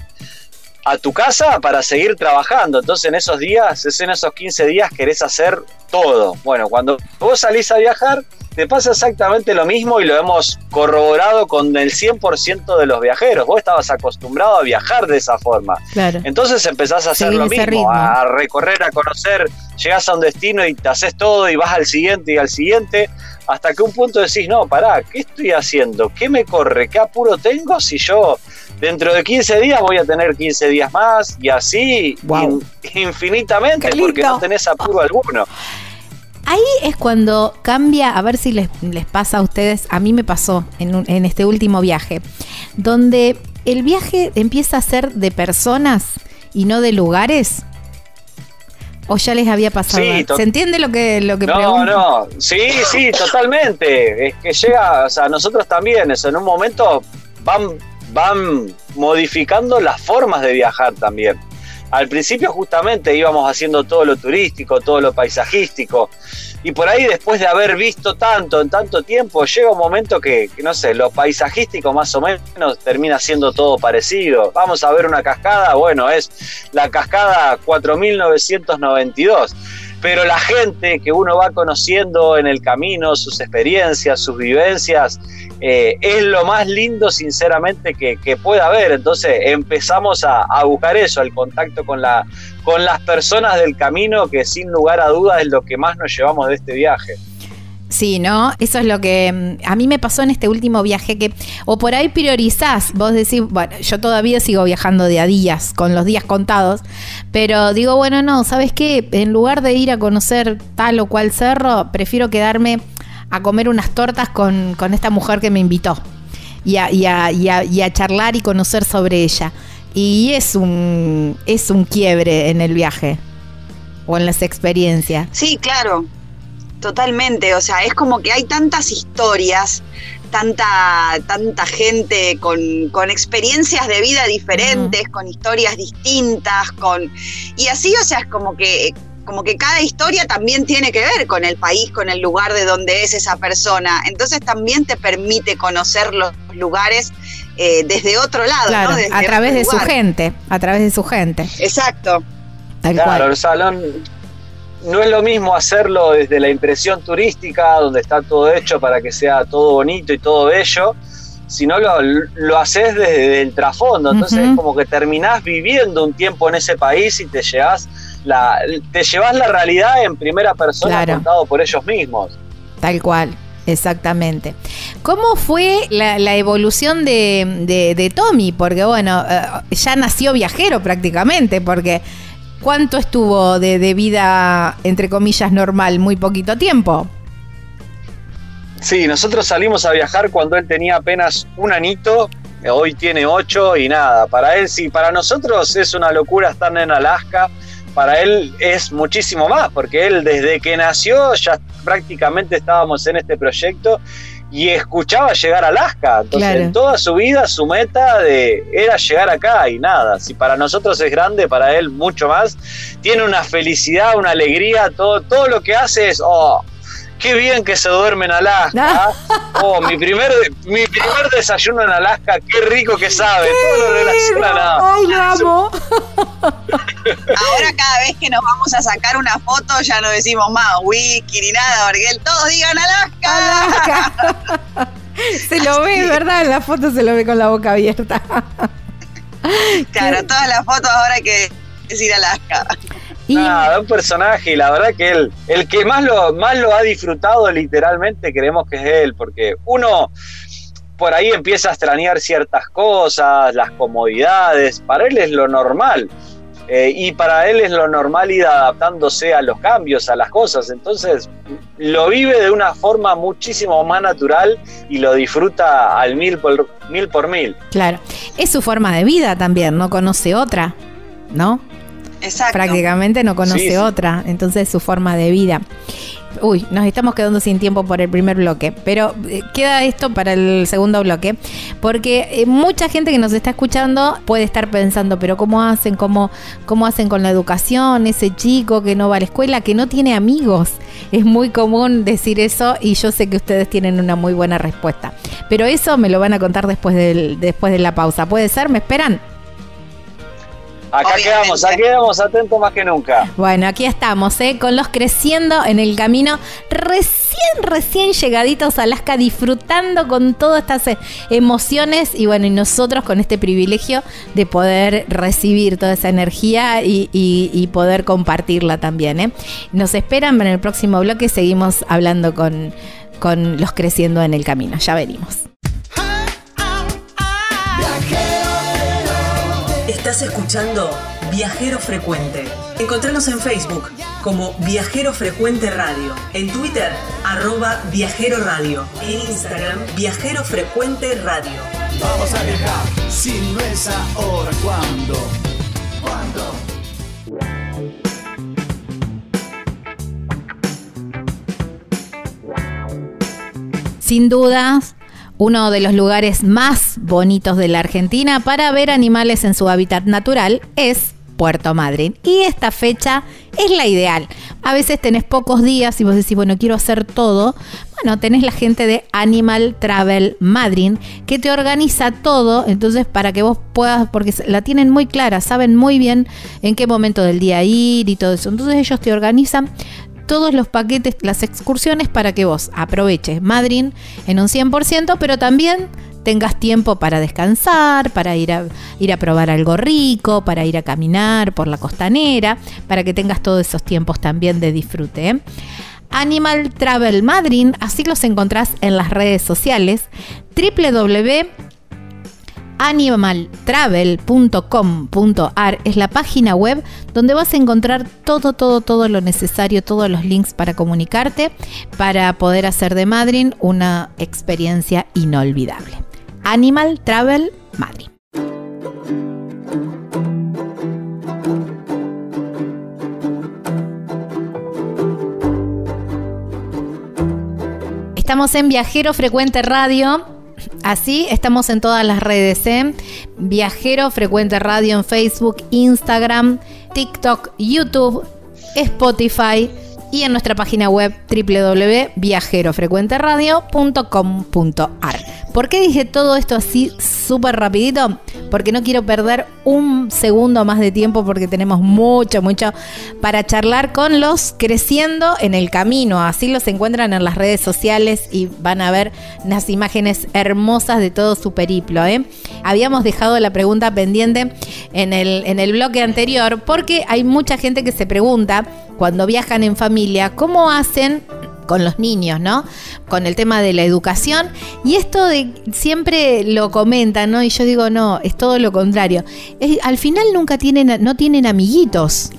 a tu casa para seguir trabajando. Entonces en esos días, es en esos 15 días querés hacer todo. Bueno, cuando vos salís a viajar, te pasa exactamente lo mismo y lo hemos corroborado con el 100% de los viajeros. Vos estabas acostumbrado a viajar de esa forma. Claro. Entonces empezás a hacer Seguir lo mismo, ritmo. a recorrer, a conocer, llegás a un destino y te haces todo y vas al siguiente y al siguiente, hasta que un punto decís, no, pará, ¿qué estoy haciendo? ¿Qué me corre? ¿Qué apuro tengo si yo dentro de 15 días voy a tener 15 días más y así Wow. in- infinitamente porque no tenés apuro alguno? Ahí es cuando cambia, a ver si les, les pasa a ustedes, a mí me pasó en, un- en este último viaje, donde el viaje empieza a ser de personas y no de lugares. ¿O ya les había pasado? Sí, ¿Se entiende lo que, lo que No, pregunto? no, sí, sí, totalmente. Es que llega, o sea, nosotros también, eso, en un momento van, van modificando las formas de viajar también. Al principio justamente íbamos haciendo todo lo turístico, todo lo paisajístico, y por ahí después de haber visto tanto en tanto tiempo, llega un momento que, no sé, lo paisajístico más o menos termina siendo todo parecido. Vamos a ver una cascada, bueno, es la cascada 4992 pero la gente que uno va conociendo en el camino, sus experiencias, sus vivencias, eh, es lo más lindo sinceramente que, que pueda haber. Entonces empezamos a, a, buscar eso, el contacto con, la, con las personas del camino, que sin lugar a dudas es lo que más nos llevamos de este viaje. Sí, ¿no? Eso es lo que mm, a mí me pasó en este último viaje, que o por ahí priorizás, vos decís, bueno, yo todavía sigo viajando de a días, con los días contados, pero digo, bueno, no, ¿sabes qué? En lugar de ir a conocer tal o cual cerro, prefiero quedarme a comer unas tortas con, con esta mujer que me invitó y a, y, a, y, a, y a charlar y conocer sobre ella. Y es un, es un quiebre en el viaje o en las experiencias. Sí, claro, totalmente. O sea, es como que hay tantas historias, tanta, tanta gente con, con experiencias de vida diferentes, mm. con historias distintas, con. Y así, o sea, es como que como que cada historia también tiene que ver con el país, con el lugar de donde es esa persona. Entonces también te permite conocer los lugares eh, desde otro lado, claro, ¿no? Desde a través de lugar. su gente, a través de su gente. Exacto. Tal claro, cual. el salón no es lo mismo hacerlo desde la impresión turística, donde está todo hecho para que sea todo bonito y todo bello, sino lo, lo haces desde el trasfondo. Entonces uh -huh. es como que terminás viviendo un tiempo en ese país y te llevas la, te llevas la realidad en primera persona claro. contado por ellos mismos. Tal cual. Exactamente. ¿Cómo fue la, la evolución de, de, de, Tommy? Porque bueno, uh, ya nació viajero prácticamente, porque ¿cuánto estuvo de, de, vida, entre comillas, normal? Muy poquito tiempo. Sí, nosotros salimos a viajar cuando él tenía apenas un anito, hoy tiene ocho y nada, para él sí, para nosotros es una locura estar en Alaska, para él es muchísimo más, porque él desde que nació ya prácticamente estábamos en este proyecto y escuchaba llegar a Alaska. Entonces, claro. en toda su vida, su meta de, era llegar acá y nada. Si para nosotros es grande, para él mucho más. Tiene una felicidad, una alegría, todo, todo lo que hace es, oh, qué bien que se duerme en Alaska. Oh, mi primer, mi primer desayuno en Alaska, qué rico que sabe. Todo lo relaciona a Ay, lo amo. Ahora cada vez que nos vamos a sacar una foto ya no decimos más wiki ni nada, porque todos digan Alaska. Alaska. Se lo ve, ¿verdad? En la foto se lo ve con la boca abierta. Claro, todas las fotos ahora hay que decir Alaska. Y Nada, un personaje y la verdad que él, el que más lo, más lo ha disfrutado literalmente creemos que es él, porque uno por ahí empieza a extrañar ciertas cosas, las comodidades, para él es lo normal. eh, y para él es lo normal ir adaptándose a los cambios, a las cosas. Entonces lo vive de una forma muchísimo más natural y lo disfruta al mil por mil. Por mil. claro, es su forma de vida también, no conoce otra, ¿no? Exacto. Prácticamente no conoce Sí, sí. otra, entonces es su forma de vida. Uy, nos estamos quedando sin tiempo por el primer bloque, pero eh, queda esto para el segundo bloque, porque eh, mucha gente que nos está escuchando puede estar pensando, pero ¿cómo hacen? ¿Cómo, ¿Cómo hacen con la educación? Ese chico que no va a la escuela, que no tiene amigos. Es muy común decir eso y yo sé que ustedes tienen una muy buena respuesta. Pero eso me lo van a contar después, del, después de la pausa. ¿Puede ser? ¿Me esperan? Acá Obviamente. quedamos, acá quedamos atentos más que nunca. Bueno, aquí estamos, ¿eh? con los creciendo en el camino, recién, recién llegaditos a Alaska, disfrutando con todas estas eh, emociones y bueno, y nosotros con este privilegio de poder recibir toda esa energía y, y- y poder compartirla también. ¿eh? Nos esperan en el próximo bloque, seguimos hablando con, con los creciendo en el camino, ya venimos. Estás escuchando Viajero Frecuente. Encontranos en Facebook como Viajero Frecuente Radio, en Twitter arroba Viajero Radio, en Instagram Viajero Frecuente Radio. Vamos a viajar, si no es ahora, ¿cuándo? ¿Cuándo? sin dudas uno de los lugares más bonitos de la Argentina para ver animales en su hábitat natural es Puerto Madryn. Y esta fecha es la ideal. A veces tenés pocos días y vos decís, bueno, quiero hacer todo. Bueno, tenés la gente de Animal Travel Madryn que te organiza todo, entonces para que vos puedas, porque la tienen muy clara, saben muy bien en qué momento del día ir y todo eso. Entonces ellos te organizan todos los paquetes, las excursiones para que vos aproveches Madrid en un 100%, pero también tengas tiempo para descansar, para ir a, ir a probar algo rico, para ir a caminar por la costanera, para que tengas todos esos tiempos también de disfrute. ¿eh? Animal Travel Madrid, así los encontrás en las redes sociales www animaltravel.com.ar es la página web donde vas a encontrar todo, todo, todo lo necesario, todos los links para comunicarte, para poder hacer de Madrid una experiencia inolvidable. Animal Travel Madrid. Estamos en Viajero Frecuente Radio. Así, estamos en todas las redes, ¿eh? Viajero Frecuente Radio en Facebook, Instagram, TikTok, YouTube, Spotify y en nuestra página web www.viajerofrecuenteradio.com.ar. ¿Por qué dije todo esto así súper rapidito? Porque no quiero perder un segundo más de tiempo porque tenemos mucho, mucho para charlar con los creciendo en el camino. Así los encuentran en las redes sociales y van a ver unas imágenes hermosas de todo su periplo. ¿eh? Habíamos dejado la pregunta pendiente en el, en el bloque anterior porque hay mucha gente que se pregunta cuando viajan en familia, ¿cómo hacen con los niños, ¿no? Con el tema de la educación. Y esto de siempre lo comentan, ¿no? Y yo digo, no, es todo lo contrario. Es- al final nunca tienen, no tienen amiguitos.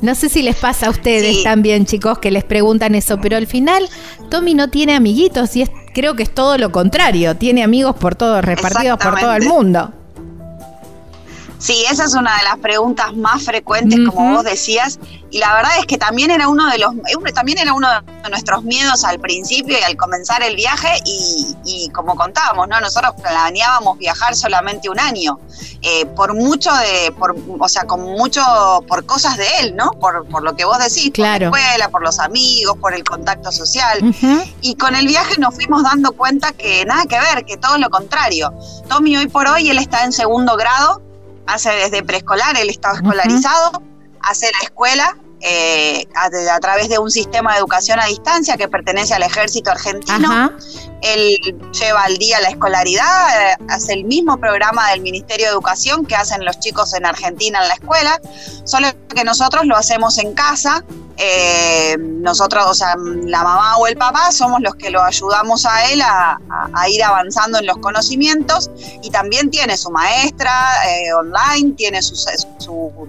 No sé si les pasa a ustedes Sí. también, chicos, que les preguntan eso, pero al final Tommy no tiene amiguitos y es, creo que es todo lo contrario. Tiene amigos por todo, repartidos por todo el mundo. Sí, esa es una de las preguntas más frecuentes, como vos decías, y la verdad es que también era uno de los, también era uno de nuestros miedos al principio y al comenzar el viaje, y, como contábamos, ¿no? Nosotros planeábamos viajar solamente un año, eh, por mucho de, por, o sea, con mucho, por cosas de él, ¿no? Por, por lo que vos decís, claro. por la escuela, por los amigos, por el contacto social. Y con el viaje nos fuimos dando cuenta que nada que ver, que todo lo contrario. Tommy hoy por hoy, él está en segundo grado, hace desde preescolar, él estaba escolarizado, hace la escuela eh, a, través de un sistema de educación a distancia que pertenece al ejército argentino. Él lleva al día la escolaridad, eh, hace el mismo programa del Ministerio de Educación que hacen los chicos en Argentina en la escuela, solo que nosotros lo hacemos en casa eh, nosotros, o sea, la mamá o el papá somos los que lo ayudamos a él a, ir avanzando en los conocimientos y también tiene su maestra eh, online, tiene sus,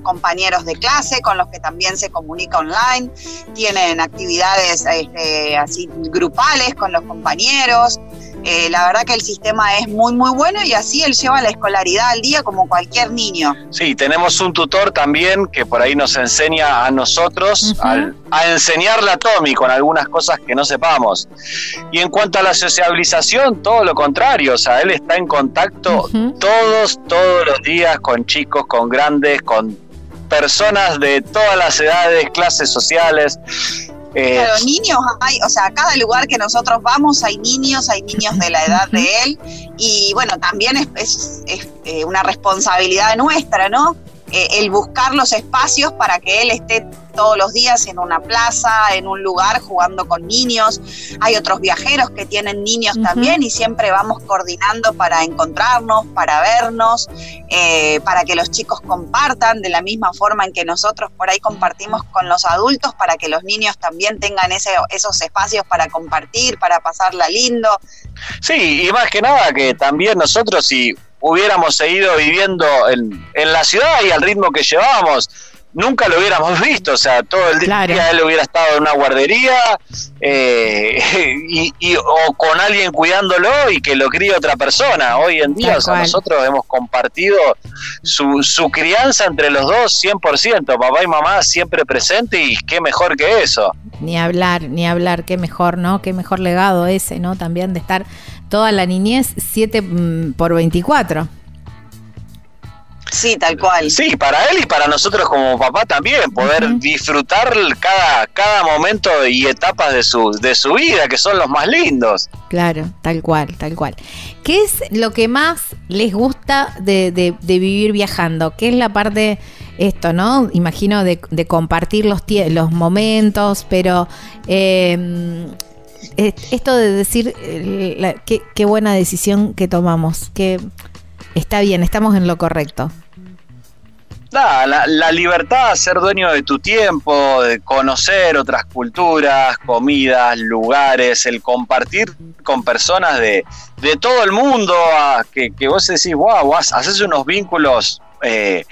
compañeros de clase con los que también se comunica online, tienen actividades este, así grupales con los compañeros. Eh, la verdad que el sistema es muy, muy bueno y así él lleva la escolaridad al día como cualquier niño. Sí, tenemos un tutor también que por ahí nos enseña a nosotros a enseñarle a Tommy con algunas cosas que no sepamos. Y en cuanto a la sociabilización, todo lo contrario, o sea, él está en contacto todos, todos los días con chicos, con grandes, con personas de todas las edades, clases sociales. Eh, niños hay, o sea, cada lugar que nosotros vamos hay niños, hay niños de la edad de él y bueno, también es, eh, una responsabilidad nuestra, ¿no? Eh, el buscar los espacios para que él esté todos los días en una plaza, en un lugar jugando con niños. Hay otros viajeros que tienen niños también y siempre vamos coordinando para encontrarnos, para vernos, eh, para que los chicos compartan de la misma forma en que nosotros por ahí compartimos con los adultos, para que los niños también tengan ese, esos espacios para compartir, para pasarla lindo. Sí, y más que nada que también nosotros si hubiéramos seguido viviendo en, en la ciudad y al ritmo que llevábamos, nunca lo hubiéramos visto, o sea, todo el día él hubiera estado en una guardería eh, y, o con alguien cuidándolo y que lo críe otra persona. Hoy en día, o sea, nosotros hemos compartido su, su crianza entre los dos 100%, papá y mamá siempre presente y qué mejor que eso. Ni hablar, ni hablar, qué mejor, ¿no? Qué mejor legado ese, ¿no? También de estar toda la niñez 7 mm, por 24. Sí, tal cual. Sí, para él y para nosotros como papá también, poder disfrutar cada, cada momento y etapas de su, de su vida, que son los más lindos. Claro, tal cual, tal cual. ¿Qué es lo que más les gusta de, de, vivir viajando? ¿Qué es la parte, esto, ¿no? Imagino de, compartir los, los momentos, pero... Em, esto de decir eh, qué, buena decisión que tomamos, que está bien, estamos en lo correcto. la, libertad, ser dueño de tu tiempo, de conocer otras culturas, comidas, lugares, el compartir con personas de, de todo el mundo, que, que, vos decís, wow, haces unos vínculos eh,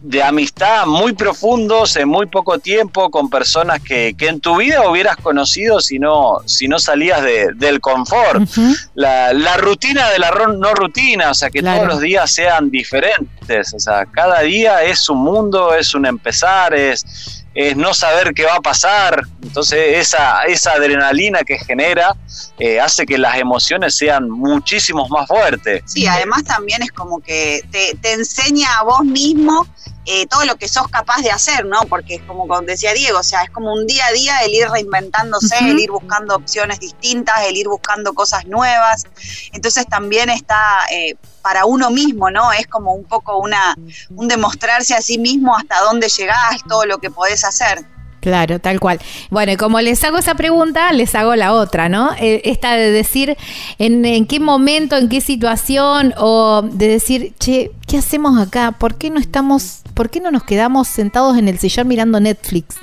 de amistad muy profundos en muy poco tiempo con personas que, en tu vida hubieras conocido si no, si no salías del confort. la, la, rutina de la no rutina, o sea, que todos los días sean diferentes, o sea, cada día es un mundo, es un empezar, es, es no saber qué va a pasar. Entonces esa, esa adrenalina que genera eh, hace que las emociones sean muchísimos más fuertes. Sí, además también es como que te, te enseña a vos mismo eh, todo lo que sos capaz de hacer, ¿no? Porque es como decía Diego, o sea, es como un día a día el ir reinventándose, el ir buscando opciones distintas, el ir buscando cosas nuevas. Entonces también está eh, para uno mismo, ¿no? Es como un poco una, un demostrarse a sí mismo hasta dónde llegás, todo lo que podés hacer. Claro, tal cual. Bueno, y como les hago esa pregunta, les hago la otra, ¿no? Eh, esta de decir en, qué momento, en qué situación, o de decir, che, ¿qué hacemos acá? ¿Por qué no estamos, por qué no nos quedamos sentados en el sillón mirando Netflix?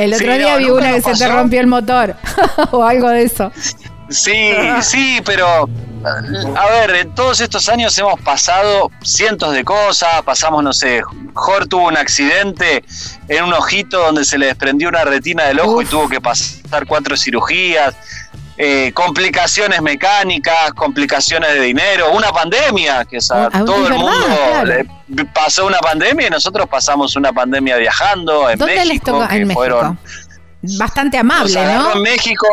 El otro día vi una que se te rompió el motor o algo de eso. Sí, sí, pero a ver, en todos estos años hemos pasado cientos de cosas, pasamos, no sé, Jor tuvo un accidente en un ojito donde se le desprendió una retina del ojo y tuvo que pasar cuatro cirugías. eh, complicaciones mecánicas, complicaciones de dinero, una pandemia, que a Ah, todo el verdad, mundo claro. le pasó una pandemia y nosotros pasamos una pandemia viajando en ¿Dónde les México. tocó? que En México. fueron- Bastante amable, ¿no? en México,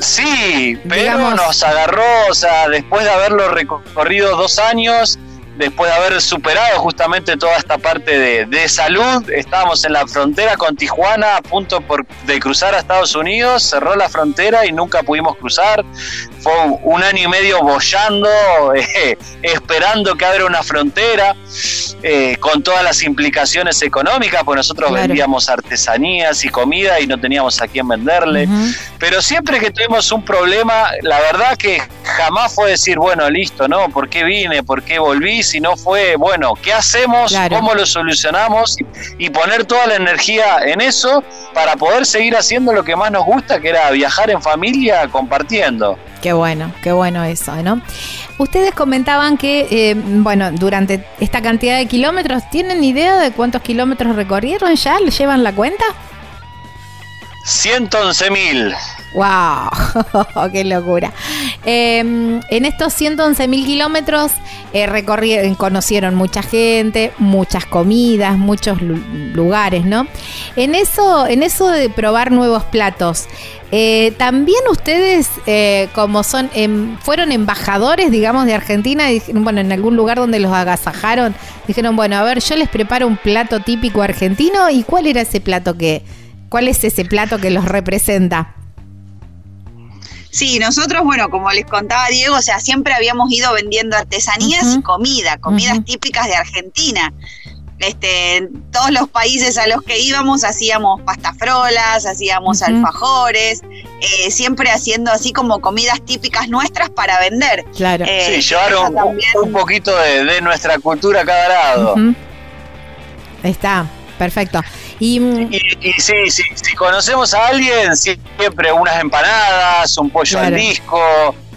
sí, pero Digamos- nos agarró, o sea, después de haberlo recorrido dos años, después de haber superado justamente toda esta parte de, de salud, estábamos en la frontera con Tijuana a punto por- de cruzar a Estados Unidos, cerró la frontera y nunca pudimos cruzar. Fue un, año y medio bollando, eh, esperando que abra una frontera, eh, con todas las implicaciones económicas, pues nosotros Claro. vendíamos artesanías y comida y no teníamos a quién venderle. Pero siempre que tuvimos un problema, la verdad que jamás fue decir, bueno, listo, ¿no? ¿Por qué vine? ¿Por qué volví? Si no fue, bueno, ¿qué hacemos? Claro. ¿Cómo lo solucionamos? Y poner toda la energía en eso para poder seguir haciendo lo que más nos gusta, que era viajar en familia compartiendo. Qué bueno, qué bueno eso, ¿no? Ustedes comentaban que, eh, bueno, durante esta cantidad de kilómetros, ¿tienen idea de cuántos kilómetros recorrieron ya? ¿Le llevan la cuenta? 111 mil. ¡Wow! ¡Qué locura! Eh, en estos 111 mil kilómetros eh, recorrieron, conocieron mucha gente, muchas comidas, muchos lu- lugares, ¿no? En eso, en eso de probar nuevos platos, eh, también ustedes, eh, como son, em, fueron embajadores, digamos, de Argentina, y dijeron, bueno, en algún lugar donde los agasajaron, dijeron, bueno, a ver, yo les preparo un plato típico argentino, ¿y cuál era ese plato que, cuál es ese plato que los representa? Sí, nosotros, bueno, como les contaba Diego, o sea, siempre habíamos ido vendiendo artesanías y comida, comidas típicas de Argentina. Este, en todos los países a los que íbamos hacíamos pastafrolas, hacíamos Ujú. alfajores, eh, siempre haciendo así como comidas típicas nuestras para vender. Claro. Eh, Sí, también. un, un poquito de, de nuestra cultura a cada lado. Ujú. Está, perfecto. Y mm, Y, y sí, sí, si conocemos a alguien, siempre unas empanadas, un pollo al Claro. disco, eh,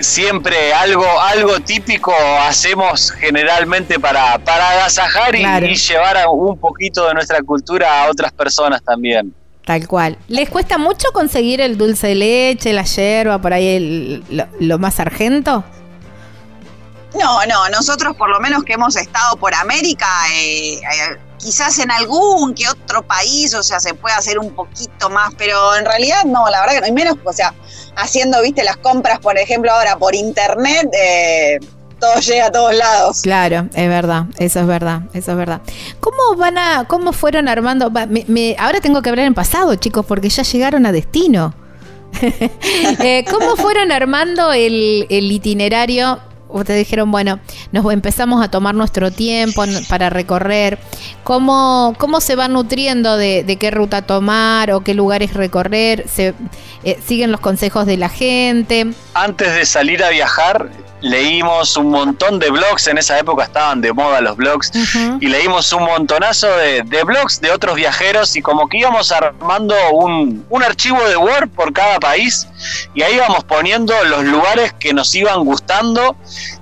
siempre algo, algo típico hacemos generalmente para, para agasajar y, Claro. y llevar un poquito de nuestra cultura a otras personas también. tal cual. ¿Les cuesta mucho conseguir el dulce de leche, la yerba, por ahí el- lo, lo más argento? No, no, nosotros por lo menos que hemos estado por América, eh, eh, quizás en algún que otro país, o sea, se puede hacer un poquito más, pero en realidad no, la verdad que no, y menos, o sea, haciendo, viste, las compras, por ejemplo, ahora por internet, eh, todo llega a todos lados. Claro, es verdad, eso es verdad, eso es verdad. ¿Cómo van a, cómo fueron armando? va, me- ahora tengo que hablar en pasado, chicos, porque ya llegaron a destino. Eh, ¿Cómo fueron armando el, el itinerario? Ustedes dijeron, bueno, nos empezamos a tomar nuestro tiempo para recorrer. ¿Cómo, cómo se van nutriendo de, de qué ruta tomar o qué lugares recorrer? ¿Se, eh, ¿Siguen los consejos de la gente? Antes de salir a viajar, leímos un montón de blogs, en esa época estaban de moda los blogs, y leímos un montonazo de, de blogs de otros viajeros y como que íbamos armando un, un archivo de Word por cada país y ahí íbamos poniendo los lugares que nos iban gustando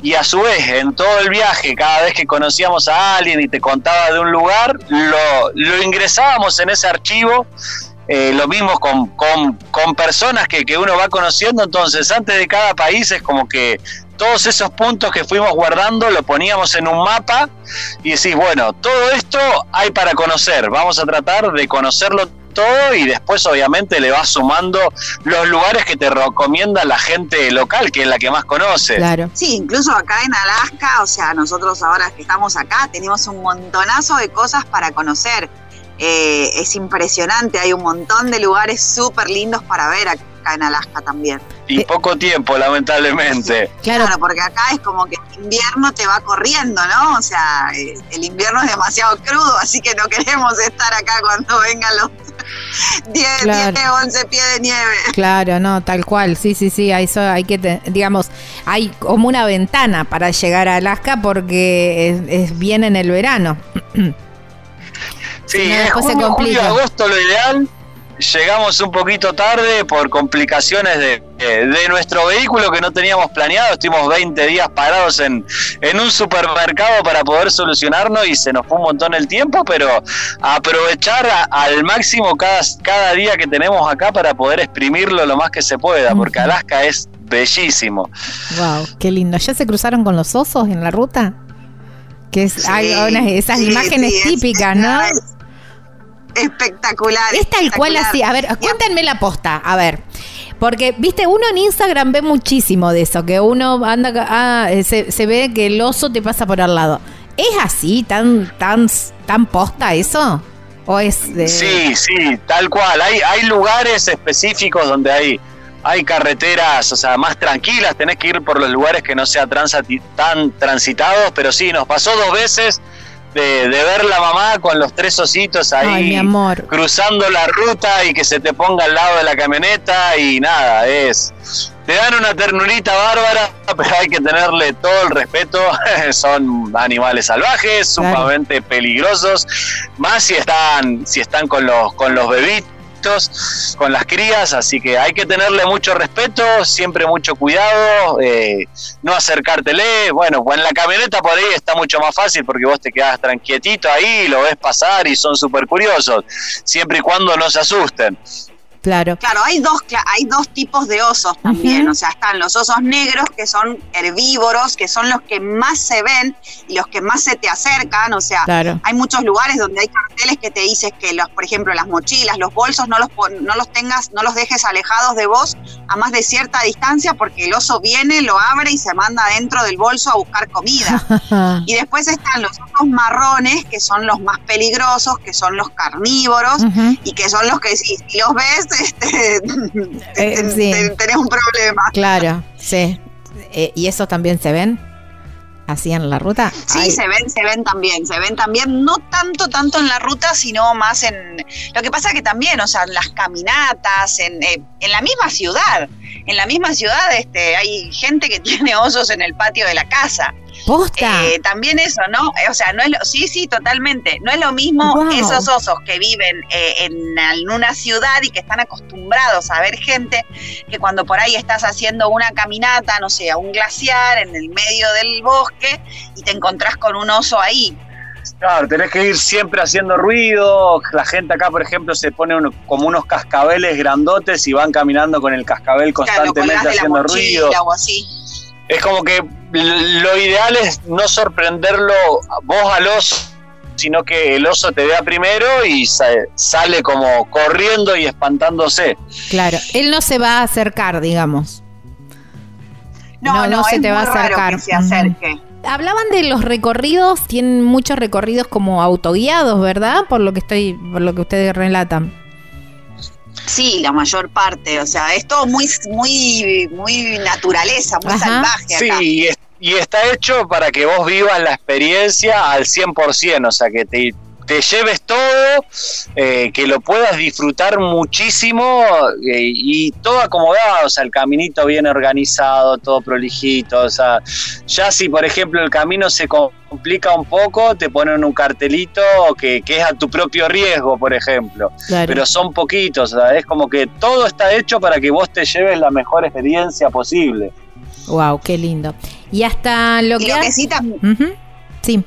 y a su vez en todo el viaje, cada vez que conocíamos a alguien y te contaba de un lugar, lo, lo ingresábamos en ese archivo. Eh, lo mismo con, con, con personas que, que uno va conociendo, entonces antes de cada país es como que todos esos puntos que fuimos guardando lo poníamos en un mapa y decís, bueno, todo esto hay para conocer, vamos a tratar de conocerlo todo y después obviamente le vas sumando los lugares que te recomienda la gente local, que es la que más conoce. Claro. Sí, incluso acá en Alaska, o sea, nosotros ahora que estamos acá tenemos un montonazo de cosas para conocer. Eh, es impresionante, hay un montón de lugares súper lindos para ver acá en Alaska también. Y poco tiempo, lamentablemente. Claro, Claro, porque acá es como que el invierno te va corriendo, ¿no? O sea, el invierno es demasiado crudo, así que no queremos estar acá cuando vengan los 10, Claro. 10, 11 pies de nieve. Claro, no, tal cual, sí, sí, sí, eso hay que, te- digamos, hay como una ventana para llegar a Alaska porque es, es bien en el verano. Sí, no, se complica. julio, agosto lo ideal. llegamos un poquito tarde por complicaciones de, de nuestro vehículo que no teníamos planeado. Estuvimos 20 días parados en, en un supermercado para poder solucionarnos y se nos fue un montón el tiempo, pero aprovechar a- al máximo cada, cada día que tenemos acá para poder exprimirlo lo más que se pueda, porque. Alaska es bellísimo. Wow, qué lindo. ¿Ya se cruzaron con los osos en la ruta? Que es, Sí, hay unas- esas sí, imágenes sí, es- típicas, ¿no? Es espectacular. Es tal cual así. A ver, cuéntenme la posta. A ver. Porque, viste, uno en Instagram ve muchísimo de eso, que uno anda, ah, eh, se, se ve que el oso te pasa por al lado. ¿Es así, tan, tan, tan posta eso? ¿O es de... Sí, sí, tal cual. Hay, hay lugares específicos donde hay, hay carreteras, o sea, más tranquilas. Tenés que ir por los lugares que no sean transati- tan transitados, pero sí, nos pasó dos veces de, de ver la mamá con los tres ositos ahí Ay, mi amor. cruzando la ruta y que se te ponga al lado de la camioneta y nada, es... Te dan una ternurita bárbara, pero hay que tenerle todo el respeto. Son animales salvajes, Claro. sumamente peligrosos, más si están, si están con los, con los bebitos, con las crías, así que hay que tenerle mucho respeto, siempre mucho cuidado, eh, no acercártele. Bueno, pues en la camioneta por ahí está mucho más fácil porque vos te quedás tranquietito ahí, lo ves pasar y son súper curiosos, siempre y cuando no se asusten. Claro. Claro, hay dos, hay dos tipos de osos también. O sea, están los osos negros, que son herbívoros, que son los que más se ven y los que más se te acercan. O sea, Claro. hay muchos lugares donde hay carteles que te dices que los, por ejemplo, las mochilas, los bolsos, no los, no los tengas, no los dejes alejados de vos a más de cierta distancia, porque el oso viene, lo abre y se manda dentro del bolso a buscar comida. Y después están los osos marrones, que son los más peligrosos, que son los carnívoros, y que son los que si, si los ves, este, Eh, sí. tenés un problema. Claro, sí. Eh, ¿Y esos también se ven? ¿Así en la ruta? Sí, Ay, se ven, se ven también, se ven también, no tanto, tanto en la ruta, sino más en... Lo que pasa que también, o sea, en las caminatas, en, eh, en la misma ciudad, en la misma ciudad este, hay gente que tiene osos en el patio de la casa. ¿Posta? Eh, también eso, ¿no? Eh, O sea, no es lo, sí, sí, totalmente. No es lo mismo Wow. esos osos que viven eh, en, en una ciudad y que están acostumbrados a ver gente, que cuando por ahí estás haciendo una caminata, no sé, a un glaciar en el medio del bosque y te encontrás con un oso ahí. Claro, tenés que ir siempre haciendo ruido. La gente acá, por ejemplo, se pone uno- como unos cascabeles grandotes y van caminando con el cascabel constantemente haciendo ruido. mochila o así. Es como que lo ideal es no sorprenderlo vos al oso, sino que el oso te vea primero y sa- sale como corriendo y espantándose. Claro. Él no se va a acercar, digamos. No, No, no, no se es te va a acercar. que se Ujú. acerque. Hablaban de los recorridos, tienen muchos recorridos como autoguiados, ¿verdad? Por lo que estoy, por lo que ustedes relatan. Sí, la mayor parte, o sea, es todo muy, muy, muy naturaleza, muy Ajá. salvaje Sí, y, es- y está hecho para que vos vivas la experiencia al 100%, o sea, que te, te lleves todo, eh, que lo puedas disfrutar muchísimo eh, y todo acomodado, o sea, el caminito bien organizado, todo prolijito, o sea, ya si por ejemplo el camino se complica un poco, te ponen un cartelito que, que es a tu propio riesgo, por ejemplo Claro. pero son poquitos, o sea, es como que todo está hecho para que vos te lleves la mejor experiencia posible. Wow, qué lindo. Y hasta lo Y que, lo que. Sí.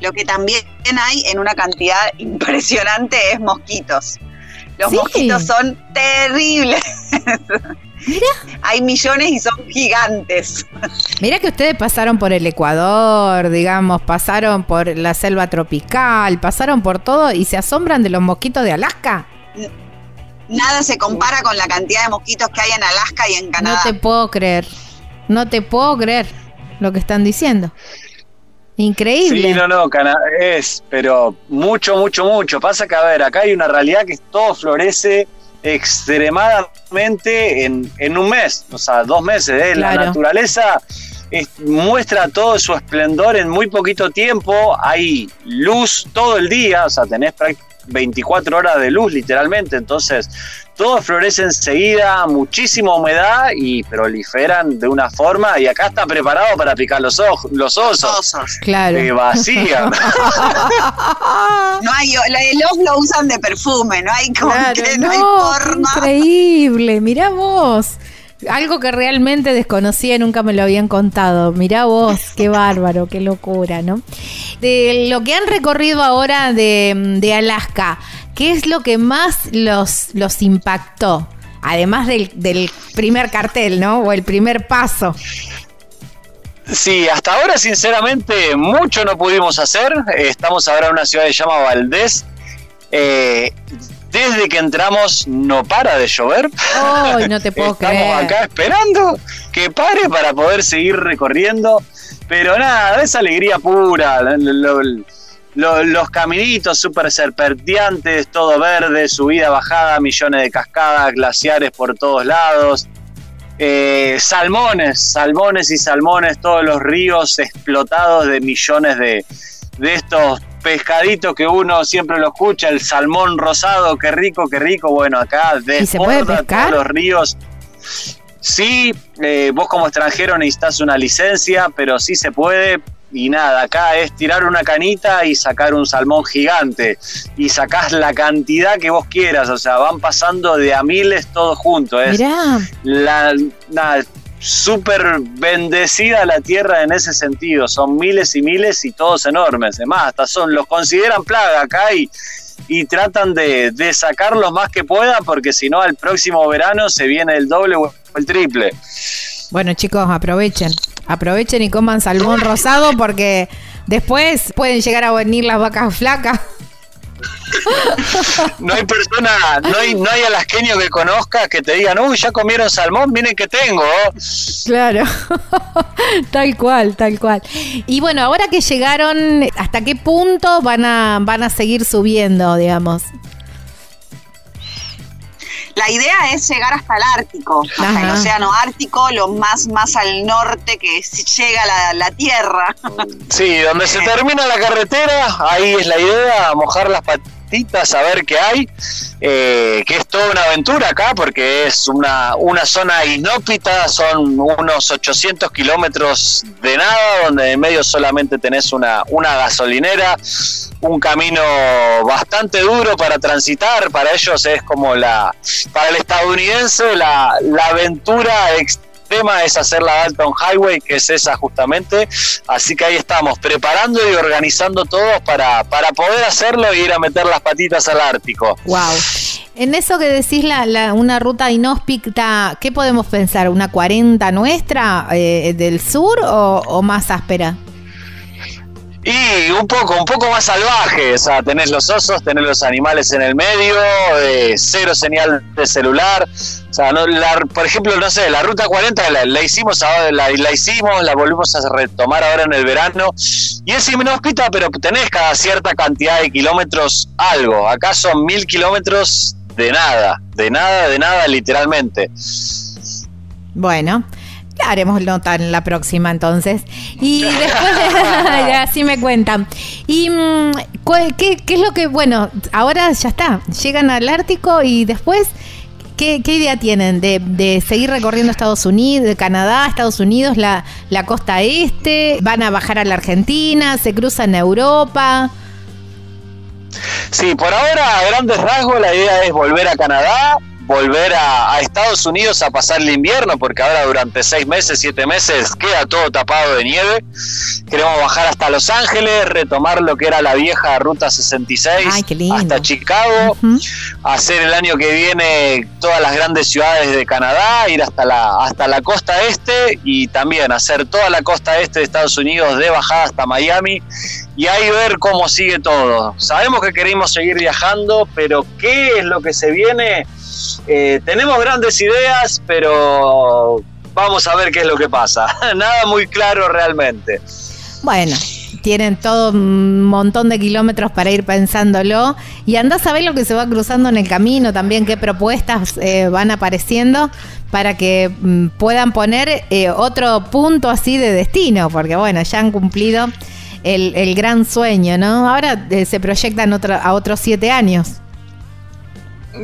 Lo que también hay en una cantidad impresionante es mosquitos. Los Sí. mosquitos son terribles. Mira. Hay millones y son gigantes. Mira que ustedes pasaron por el Ecuador, digamos, pasaron por la selva tropical, pasaron por todo y se asombran de los mosquitos de Alaska. Nada se compara con la cantidad de mosquitos que hay en Alaska y en Canadá. No te puedo creer. No te puedo creer lo que están diciendo. Increíble. Sí, no, no, es, pero mucho, mucho, mucho. Pasa que, a ver, acá hay una realidad que todo florece extremadamente en, en un mes, o sea, dos meses. ¿eh? La naturaleza es- muestra todo su esplendor en muy poquito tiempo. Hay luz todo el día, o sea, tenés práct- 24 horas de luz literalmente, entonces todo florece enseguida, muchísima humedad y proliferan de una forma y acá está preparado para picar los, ojos, los osos. Claro. Que vacían. no hay, el ojo lo usan de perfume, no hay como que no, hay forma. Increíble, mirá vos. Algo que realmente desconocía y nunca me lo habían contado. Mirá vos, qué bárbaro, qué locura, ¿no? De lo que han recorrido ahora de, de Alaska, ¿qué es lo que más los, los impactó? Además del, del primer cartel, ¿no? O el primer paso. Sí, hasta ahora sinceramente mucho no pudimos hacer. Estamos ahora en una ciudad que se llama Valdés. Eh, desde que entramos no para de llover. Ay, no te puedo Estamos acá esperando que pare para poder seguir recorriendo. Pero nada, es alegría pura. Los caminitos súper serpenteantes, todo verde, subida, bajada, millones de cascadas, glaciares por todos lados. Eh, salmones, salmones y salmones, todos los ríos explotados de millones de, de estos pescadito que uno siempre lo escucha, el salmón rosado, qué rico, qué rico. Bueno, acá desborda todos los ríos. Sí, eh, vos como extranjero necesitas una licencia, pero sí se puede. Y nada, acá es tirar una canita y sacar un salmón gigante. Y sacás la cantidad que vos quieras. O sea, van pasando de a miles todos juntos. Es La, nada, súper bendecida la tierra en ese sentido. Son miles y miles y todos enormes. Además, hasta son, los consideran plaga acá y, y tratan de, de sacar lo más que puedan porque si no al próximo verano se viene el doble o el triple. Bueno chicos, aprovechen, aprovechen y coman salmón rosado porque después pueden llegar a venir las vacas flacas no hay persona, no hay, no hay alasqueño que conozca que te digan, uy, ya comieron salmón, miren que tengo. Claro, tal cual, tal cual. Y bueno, ahora que llegaron, ¿hasta qué punto van a, van a seguir subiendo, digamos? La idea es llegar hasta el Ártico, hasta el Océano Ártico, lo más, más al norte que llega la, la Tierra. Sí, donde se termina la carretera, ahí es la idea, mojar las patitas a ver qué hay, eh, que es toda una aventura acá porque es una, una zona inhóspita, son unos 800 kilómetros de nada, donde en medio solamente tenés una, una gasolinera, un camino bastante duro para transitar, para ellos es como la, para el estadounidense la, la aventura extrema es hacer la Dalton Highway, que es esa justamente. Así que ahí estamos, preparando y organizando todo para, para poder hacerlo y ir a meter las patitas al Ártico. Wow. En eso que decís, la, una ruta inhóspita, ¿qué podemos pensar? ¿Una 40 nuestra eh, del sur o más áspera? Y un poco, un poco más salvaje, o sea, tenés los osos, tenés los animales en el medio, eh, cero señal de celular, o sea, no, por ejemplo, no sé, la ruta 40 la, hicimos la, la, hicimos, la volvimos a retomar ahora en el verano, y es inhóspita, pero tenés cada cierta cantidad de kilómetros algo, acá son mil kilómetros de nada, de nada, de nada, literalmente. Bueno, haremos nota en la próxima entonces. Y después, así me cuentan. ¿Y mm, qué, qué, es lo que, bueno, ahora ya está, llegan al Ártico y después, ¿qué, idea tienen de, de, seguir recorriendo Estados Unidos, de Canadá, Estados Unidos, la, la costa este? ¿Van a bajar a la Argentina? ¿Se cruzan a Europa? Sí, por ahora, a grandes rasgos, la idea es volver a Canadá, volver a, Estados Unidos a pasar el invierno, porque ahora durante seis meses, siete meses queda todo tapado de nieve. Queremos bajar hasta Los Ángeles, retomar lo que era la vieja Ruta 66 hasta Chicago, hacer el año que viene todas las grandes ciudades de Canadá, ir hasta la, hasta la costa este y también hacer toda la costa este de Estados Unidos de bajada hasta Miami y ahí ver cómo sigue todo. Sabemos que queremos seguir viajando, pero ¿qué es lo que se viene? Eh, tenemos grandes ideas, pero vamos a ver qué es lo que pasa. Nada muy claro realmente. Bueno, tienen todo un montón de kilómetros para ir pensándolo y andás a ver lo que se va cruzando en el camino, también qué propuestas eh, van apareciendo para que mm, puedan poner eh, otro punto así de destino, porque bueno, ya han cumplido el, gran sueño, ¿no? Ahora se proyectan otra, a otros siete años.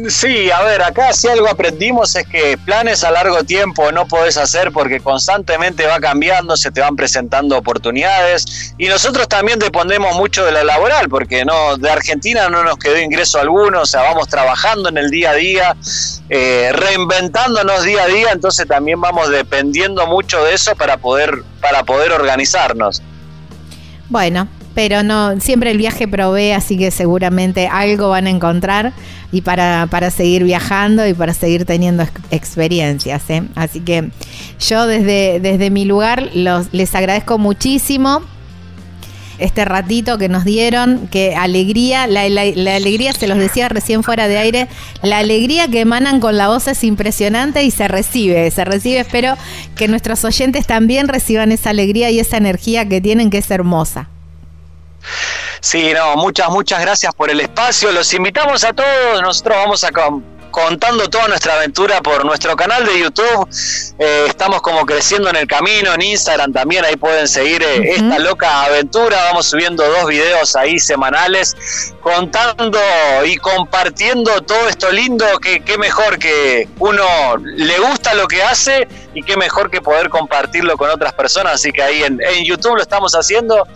Sí, a ver, acá si algo aprendimos es que planes a largo tiempo no podés hacer porque constantemente va cambiando, se te van presentando oportunidades y nosotros también dependemos mucho de lo laboral porque no de Argentina no nos quedó ingreso alguno, o sea, vamos trabajando en el día a día, eh, reinventándonos día a día, entonces también vamos dependiendo mucho de eso para poder para poder organizarnos. Bueno, pero no, siempre el viaje provee, así que seguramente algo van a encontrar y para, para seguir viajando y para seguir teniendo experiencias. ¿eh? Así que yo desde, desde mi lugar los, les agradezco muchísimo este ratito que nos dieron, que alegría, la, la, alegría, se los decía recién fuera de aire, la alegría que emanan con la voz es impresionante y se recibe, se recibe, espero que nuestros oyentes también reciban esa alegría y esa energía que tienen, que es hermosa. Sí, no, muchas, muchas gracias por el espacio. Los invitamos a todos. Nosotros vamos a contando toda nuestra aventura por nuestro canal de YouTube. Eh, estamos como creciendo en el camino, en Instagram también, ahí pueden seguir eh, esta loca aventura. Vamos subiendo dos videos ahí semanales contando y compartiendo todo esto lindo, que qué mejor que uno le gusta lo que hace y qué mejor que poder compartirlo con otras personas. Así que ahí en, en YouTube lo estamos haciendo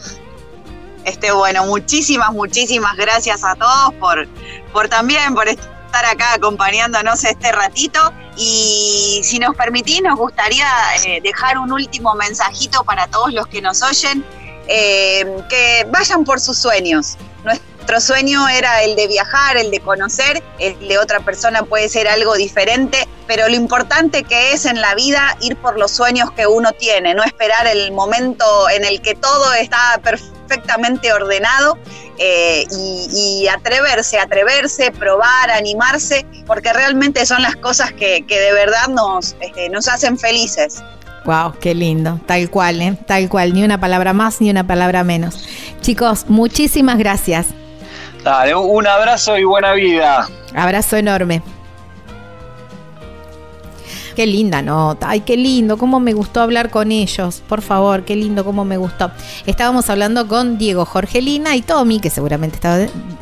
este, bueno, muchísimas, muchísimas gracias a todos por, por también, por estar acá acompañándonos este ratito. Y si nos permitís, nos gustaría eh, dejar un último mensajito para todos los que nos oyen, eh, que vayan por sus sueños. Nuestro sueño era el de viajar, el de conocer, el de otra persona puede ser algo diferente, pero lo importante que es en la vida ir por los sueños que uno tiene, no esperar el momento en el que todo está perfectamente ordenado eh, y, atreverse, atreverse, probar, animarse, porque realmente son las cosas que, de verdad nos, este, nos hacen felices. Wow, qué lindo, tal cual, ¿eh? tal cual, ni una palabra más ni una palabra menos. Chicos, muchísimas gracias. Dale, un abrazo y buena vida. Abrazo enorme. Qué linda nota. Ay, qué lindo. Cómo me gustó hablar con ellos. Por favor, qué lindo, cómo me gustó. Estábamos hablando con Diego Jorgelina y Tommy, que seguramente estaba,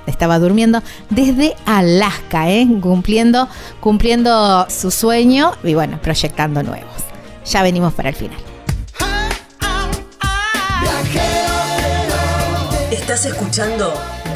estaba durmiendo, desde Alaska, ¿eh? cumpliendo, cumpliendo su sueño y bueno, proyectando nuevos. Ya venimos para el final. Estás escuchando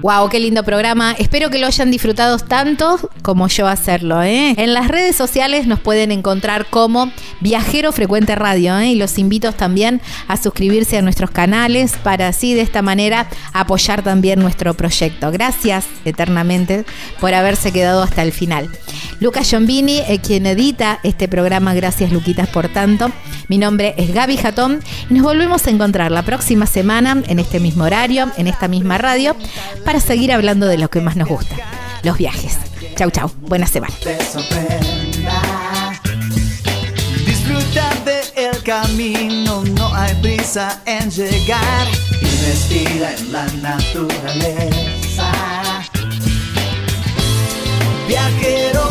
Wow, qué lindo programa. Espero que lo hayan disfrutado tanto como yo hacerlo. ¿eh? En las redes sociales nos pueden encontrar como Viajero Frecuente Radio ¿eh? y los invito también a suscribirse a nuestros canales para así de esta manera apoyar también nuestro proyecto. Gracias eternamente por haberse quedado hasta el final. Lucas Giombini, es quien edita este programa. Gracias Luquitas por tanto. Mi nombre es Gaby Jatón y nos volvemos a encontrar la próxima semana en este mismo horario, en esta misma radio para seguir hablando de lo que más nos gusta, los viajes. Chau, chau. Buena semana. Disfruta del camino, no hay prisa en llegar. Y respira en la naturaleza. Viajero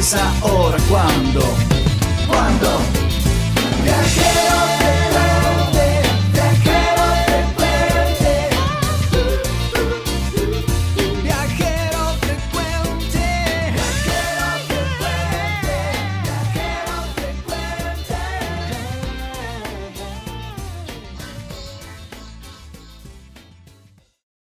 pensa ora quando?